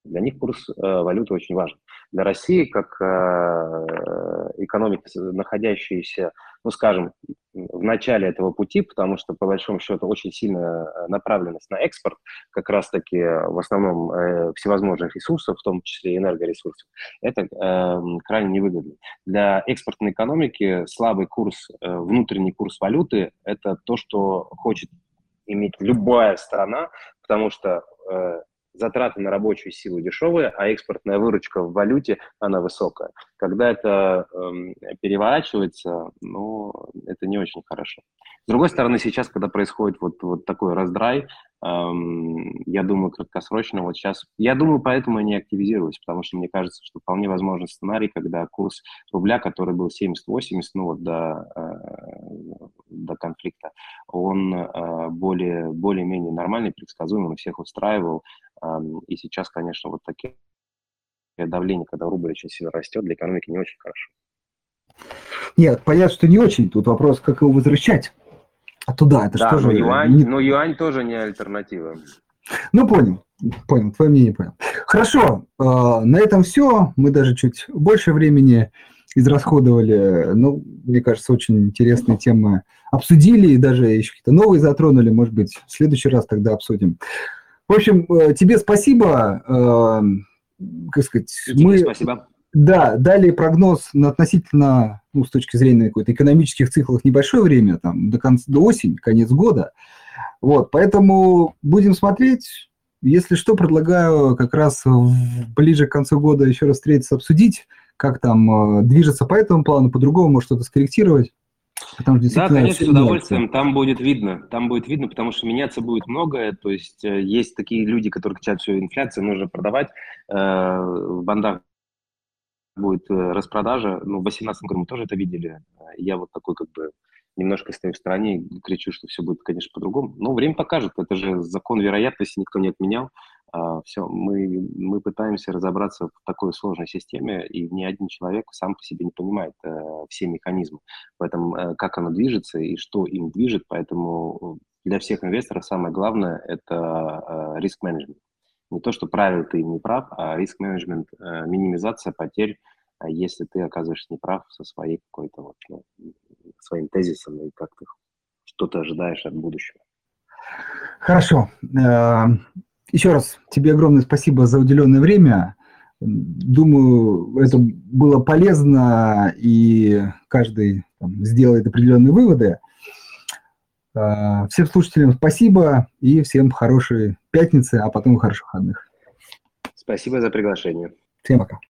Для них курс э, валюты очень важен. Для России, как э, экономика, находящаяся, ну, скажем, в начале этого пути, потому что, по большому счету, очень сильная э, направленность на экспорт, как раз-таки в основном э, всевозможных ресурсов, в том числе энергоресурсов, это э, крайне невыгодно. Для экспортной экономики слабый курс, э, внутренний курс валюты – это то, что хочет иметь любая страна, потому что э, затраты на рабочую силу дешевые, а экспортная выручка в валюте, она высокая. Когда это э, переворачивается, ну, это не очень хорошо. С другой стороны, сейчас, когда происходит вот, вот такой раздрай, я думаю, краткосрочно вот сейчас... Я думаю, поэтому я не активизируюсь, потому что мне кажется, что вполне возможен сценарий, когда курс рубля, который был 70-80, ну вот до, э, до конфликта, он э, более, более-менее нормальный, предсказуемый, всех устраивал. И сейчас, конечно, вот такие давление, когда рубль очень сильно растет, для экономики не очень хорошо. Нет, понятно, что не очень. Тут вопрос, как его возвращать. А туда это да, что но же? Юань, не... но юань тоже не альтернатива. Ну, понял. Понял, твое мнение понял. Хорошо, э, на этом все. Мы даже чуть больше времени израсходовали. Ну, мне кажется, очень интересные темы обсудили и даже еще какие-то новые затронули. Может быть, в следующий раз тогда обсудим. В общем, э, тебе спасибо. Э, как сказать, мы... Спасибо. Да, дали прогноз на относительно, ну, с точки зрения какой-то экономических циклов небольшое время, там, до, конца, до осени, конец года. Вот, поэтому будем смотреть. Если что, предлагаю как раз в, ближе к концу года еще раз встретиться, обсудить, как там э, движется по этому плану, по-другому, может что-то скорректировать. Потому что да, конечно, с удовольствием. Там будет видно. Там будет видно, потому что меняться будет многое. То есть э, есть такие люди, которые кричат, что инфляция нужно продавать. Э, в бандах будет э, распродажа. Ну, в 2018 году мы тоже это видели. Я вот такой как бы немножко стою в стороне и кричу, что все будет, конечно, по-другому. Но время покажет. Это же закон вероятности никто не отменял. А, все, мы, мы пытаемся разобраться в такой сложной системе, и ни один человек сам по себе не понимает э, все механизмы. Поэтому э, как оно движется и что им движет, поэтому для всех инвесторов самое главное – это риск-менеджмент. Не то, что правил ты не прав, а риск-менеджмент, э, минимизация потерь, а если ты оказываешься неправ со своей какой-то вот, ну, своим тезисом и как ты что-то ожидаешь от будущего. Хорошо. Еще раз тебе огромное спасибо за уделенное время. Думаю, это было полезно, и каждый там, сделает определенные выводы. Э, всем слушателям спасибо и всем хорошей пятницы, а потом хороших выходных. Спасибо за приглашение. Всем пока.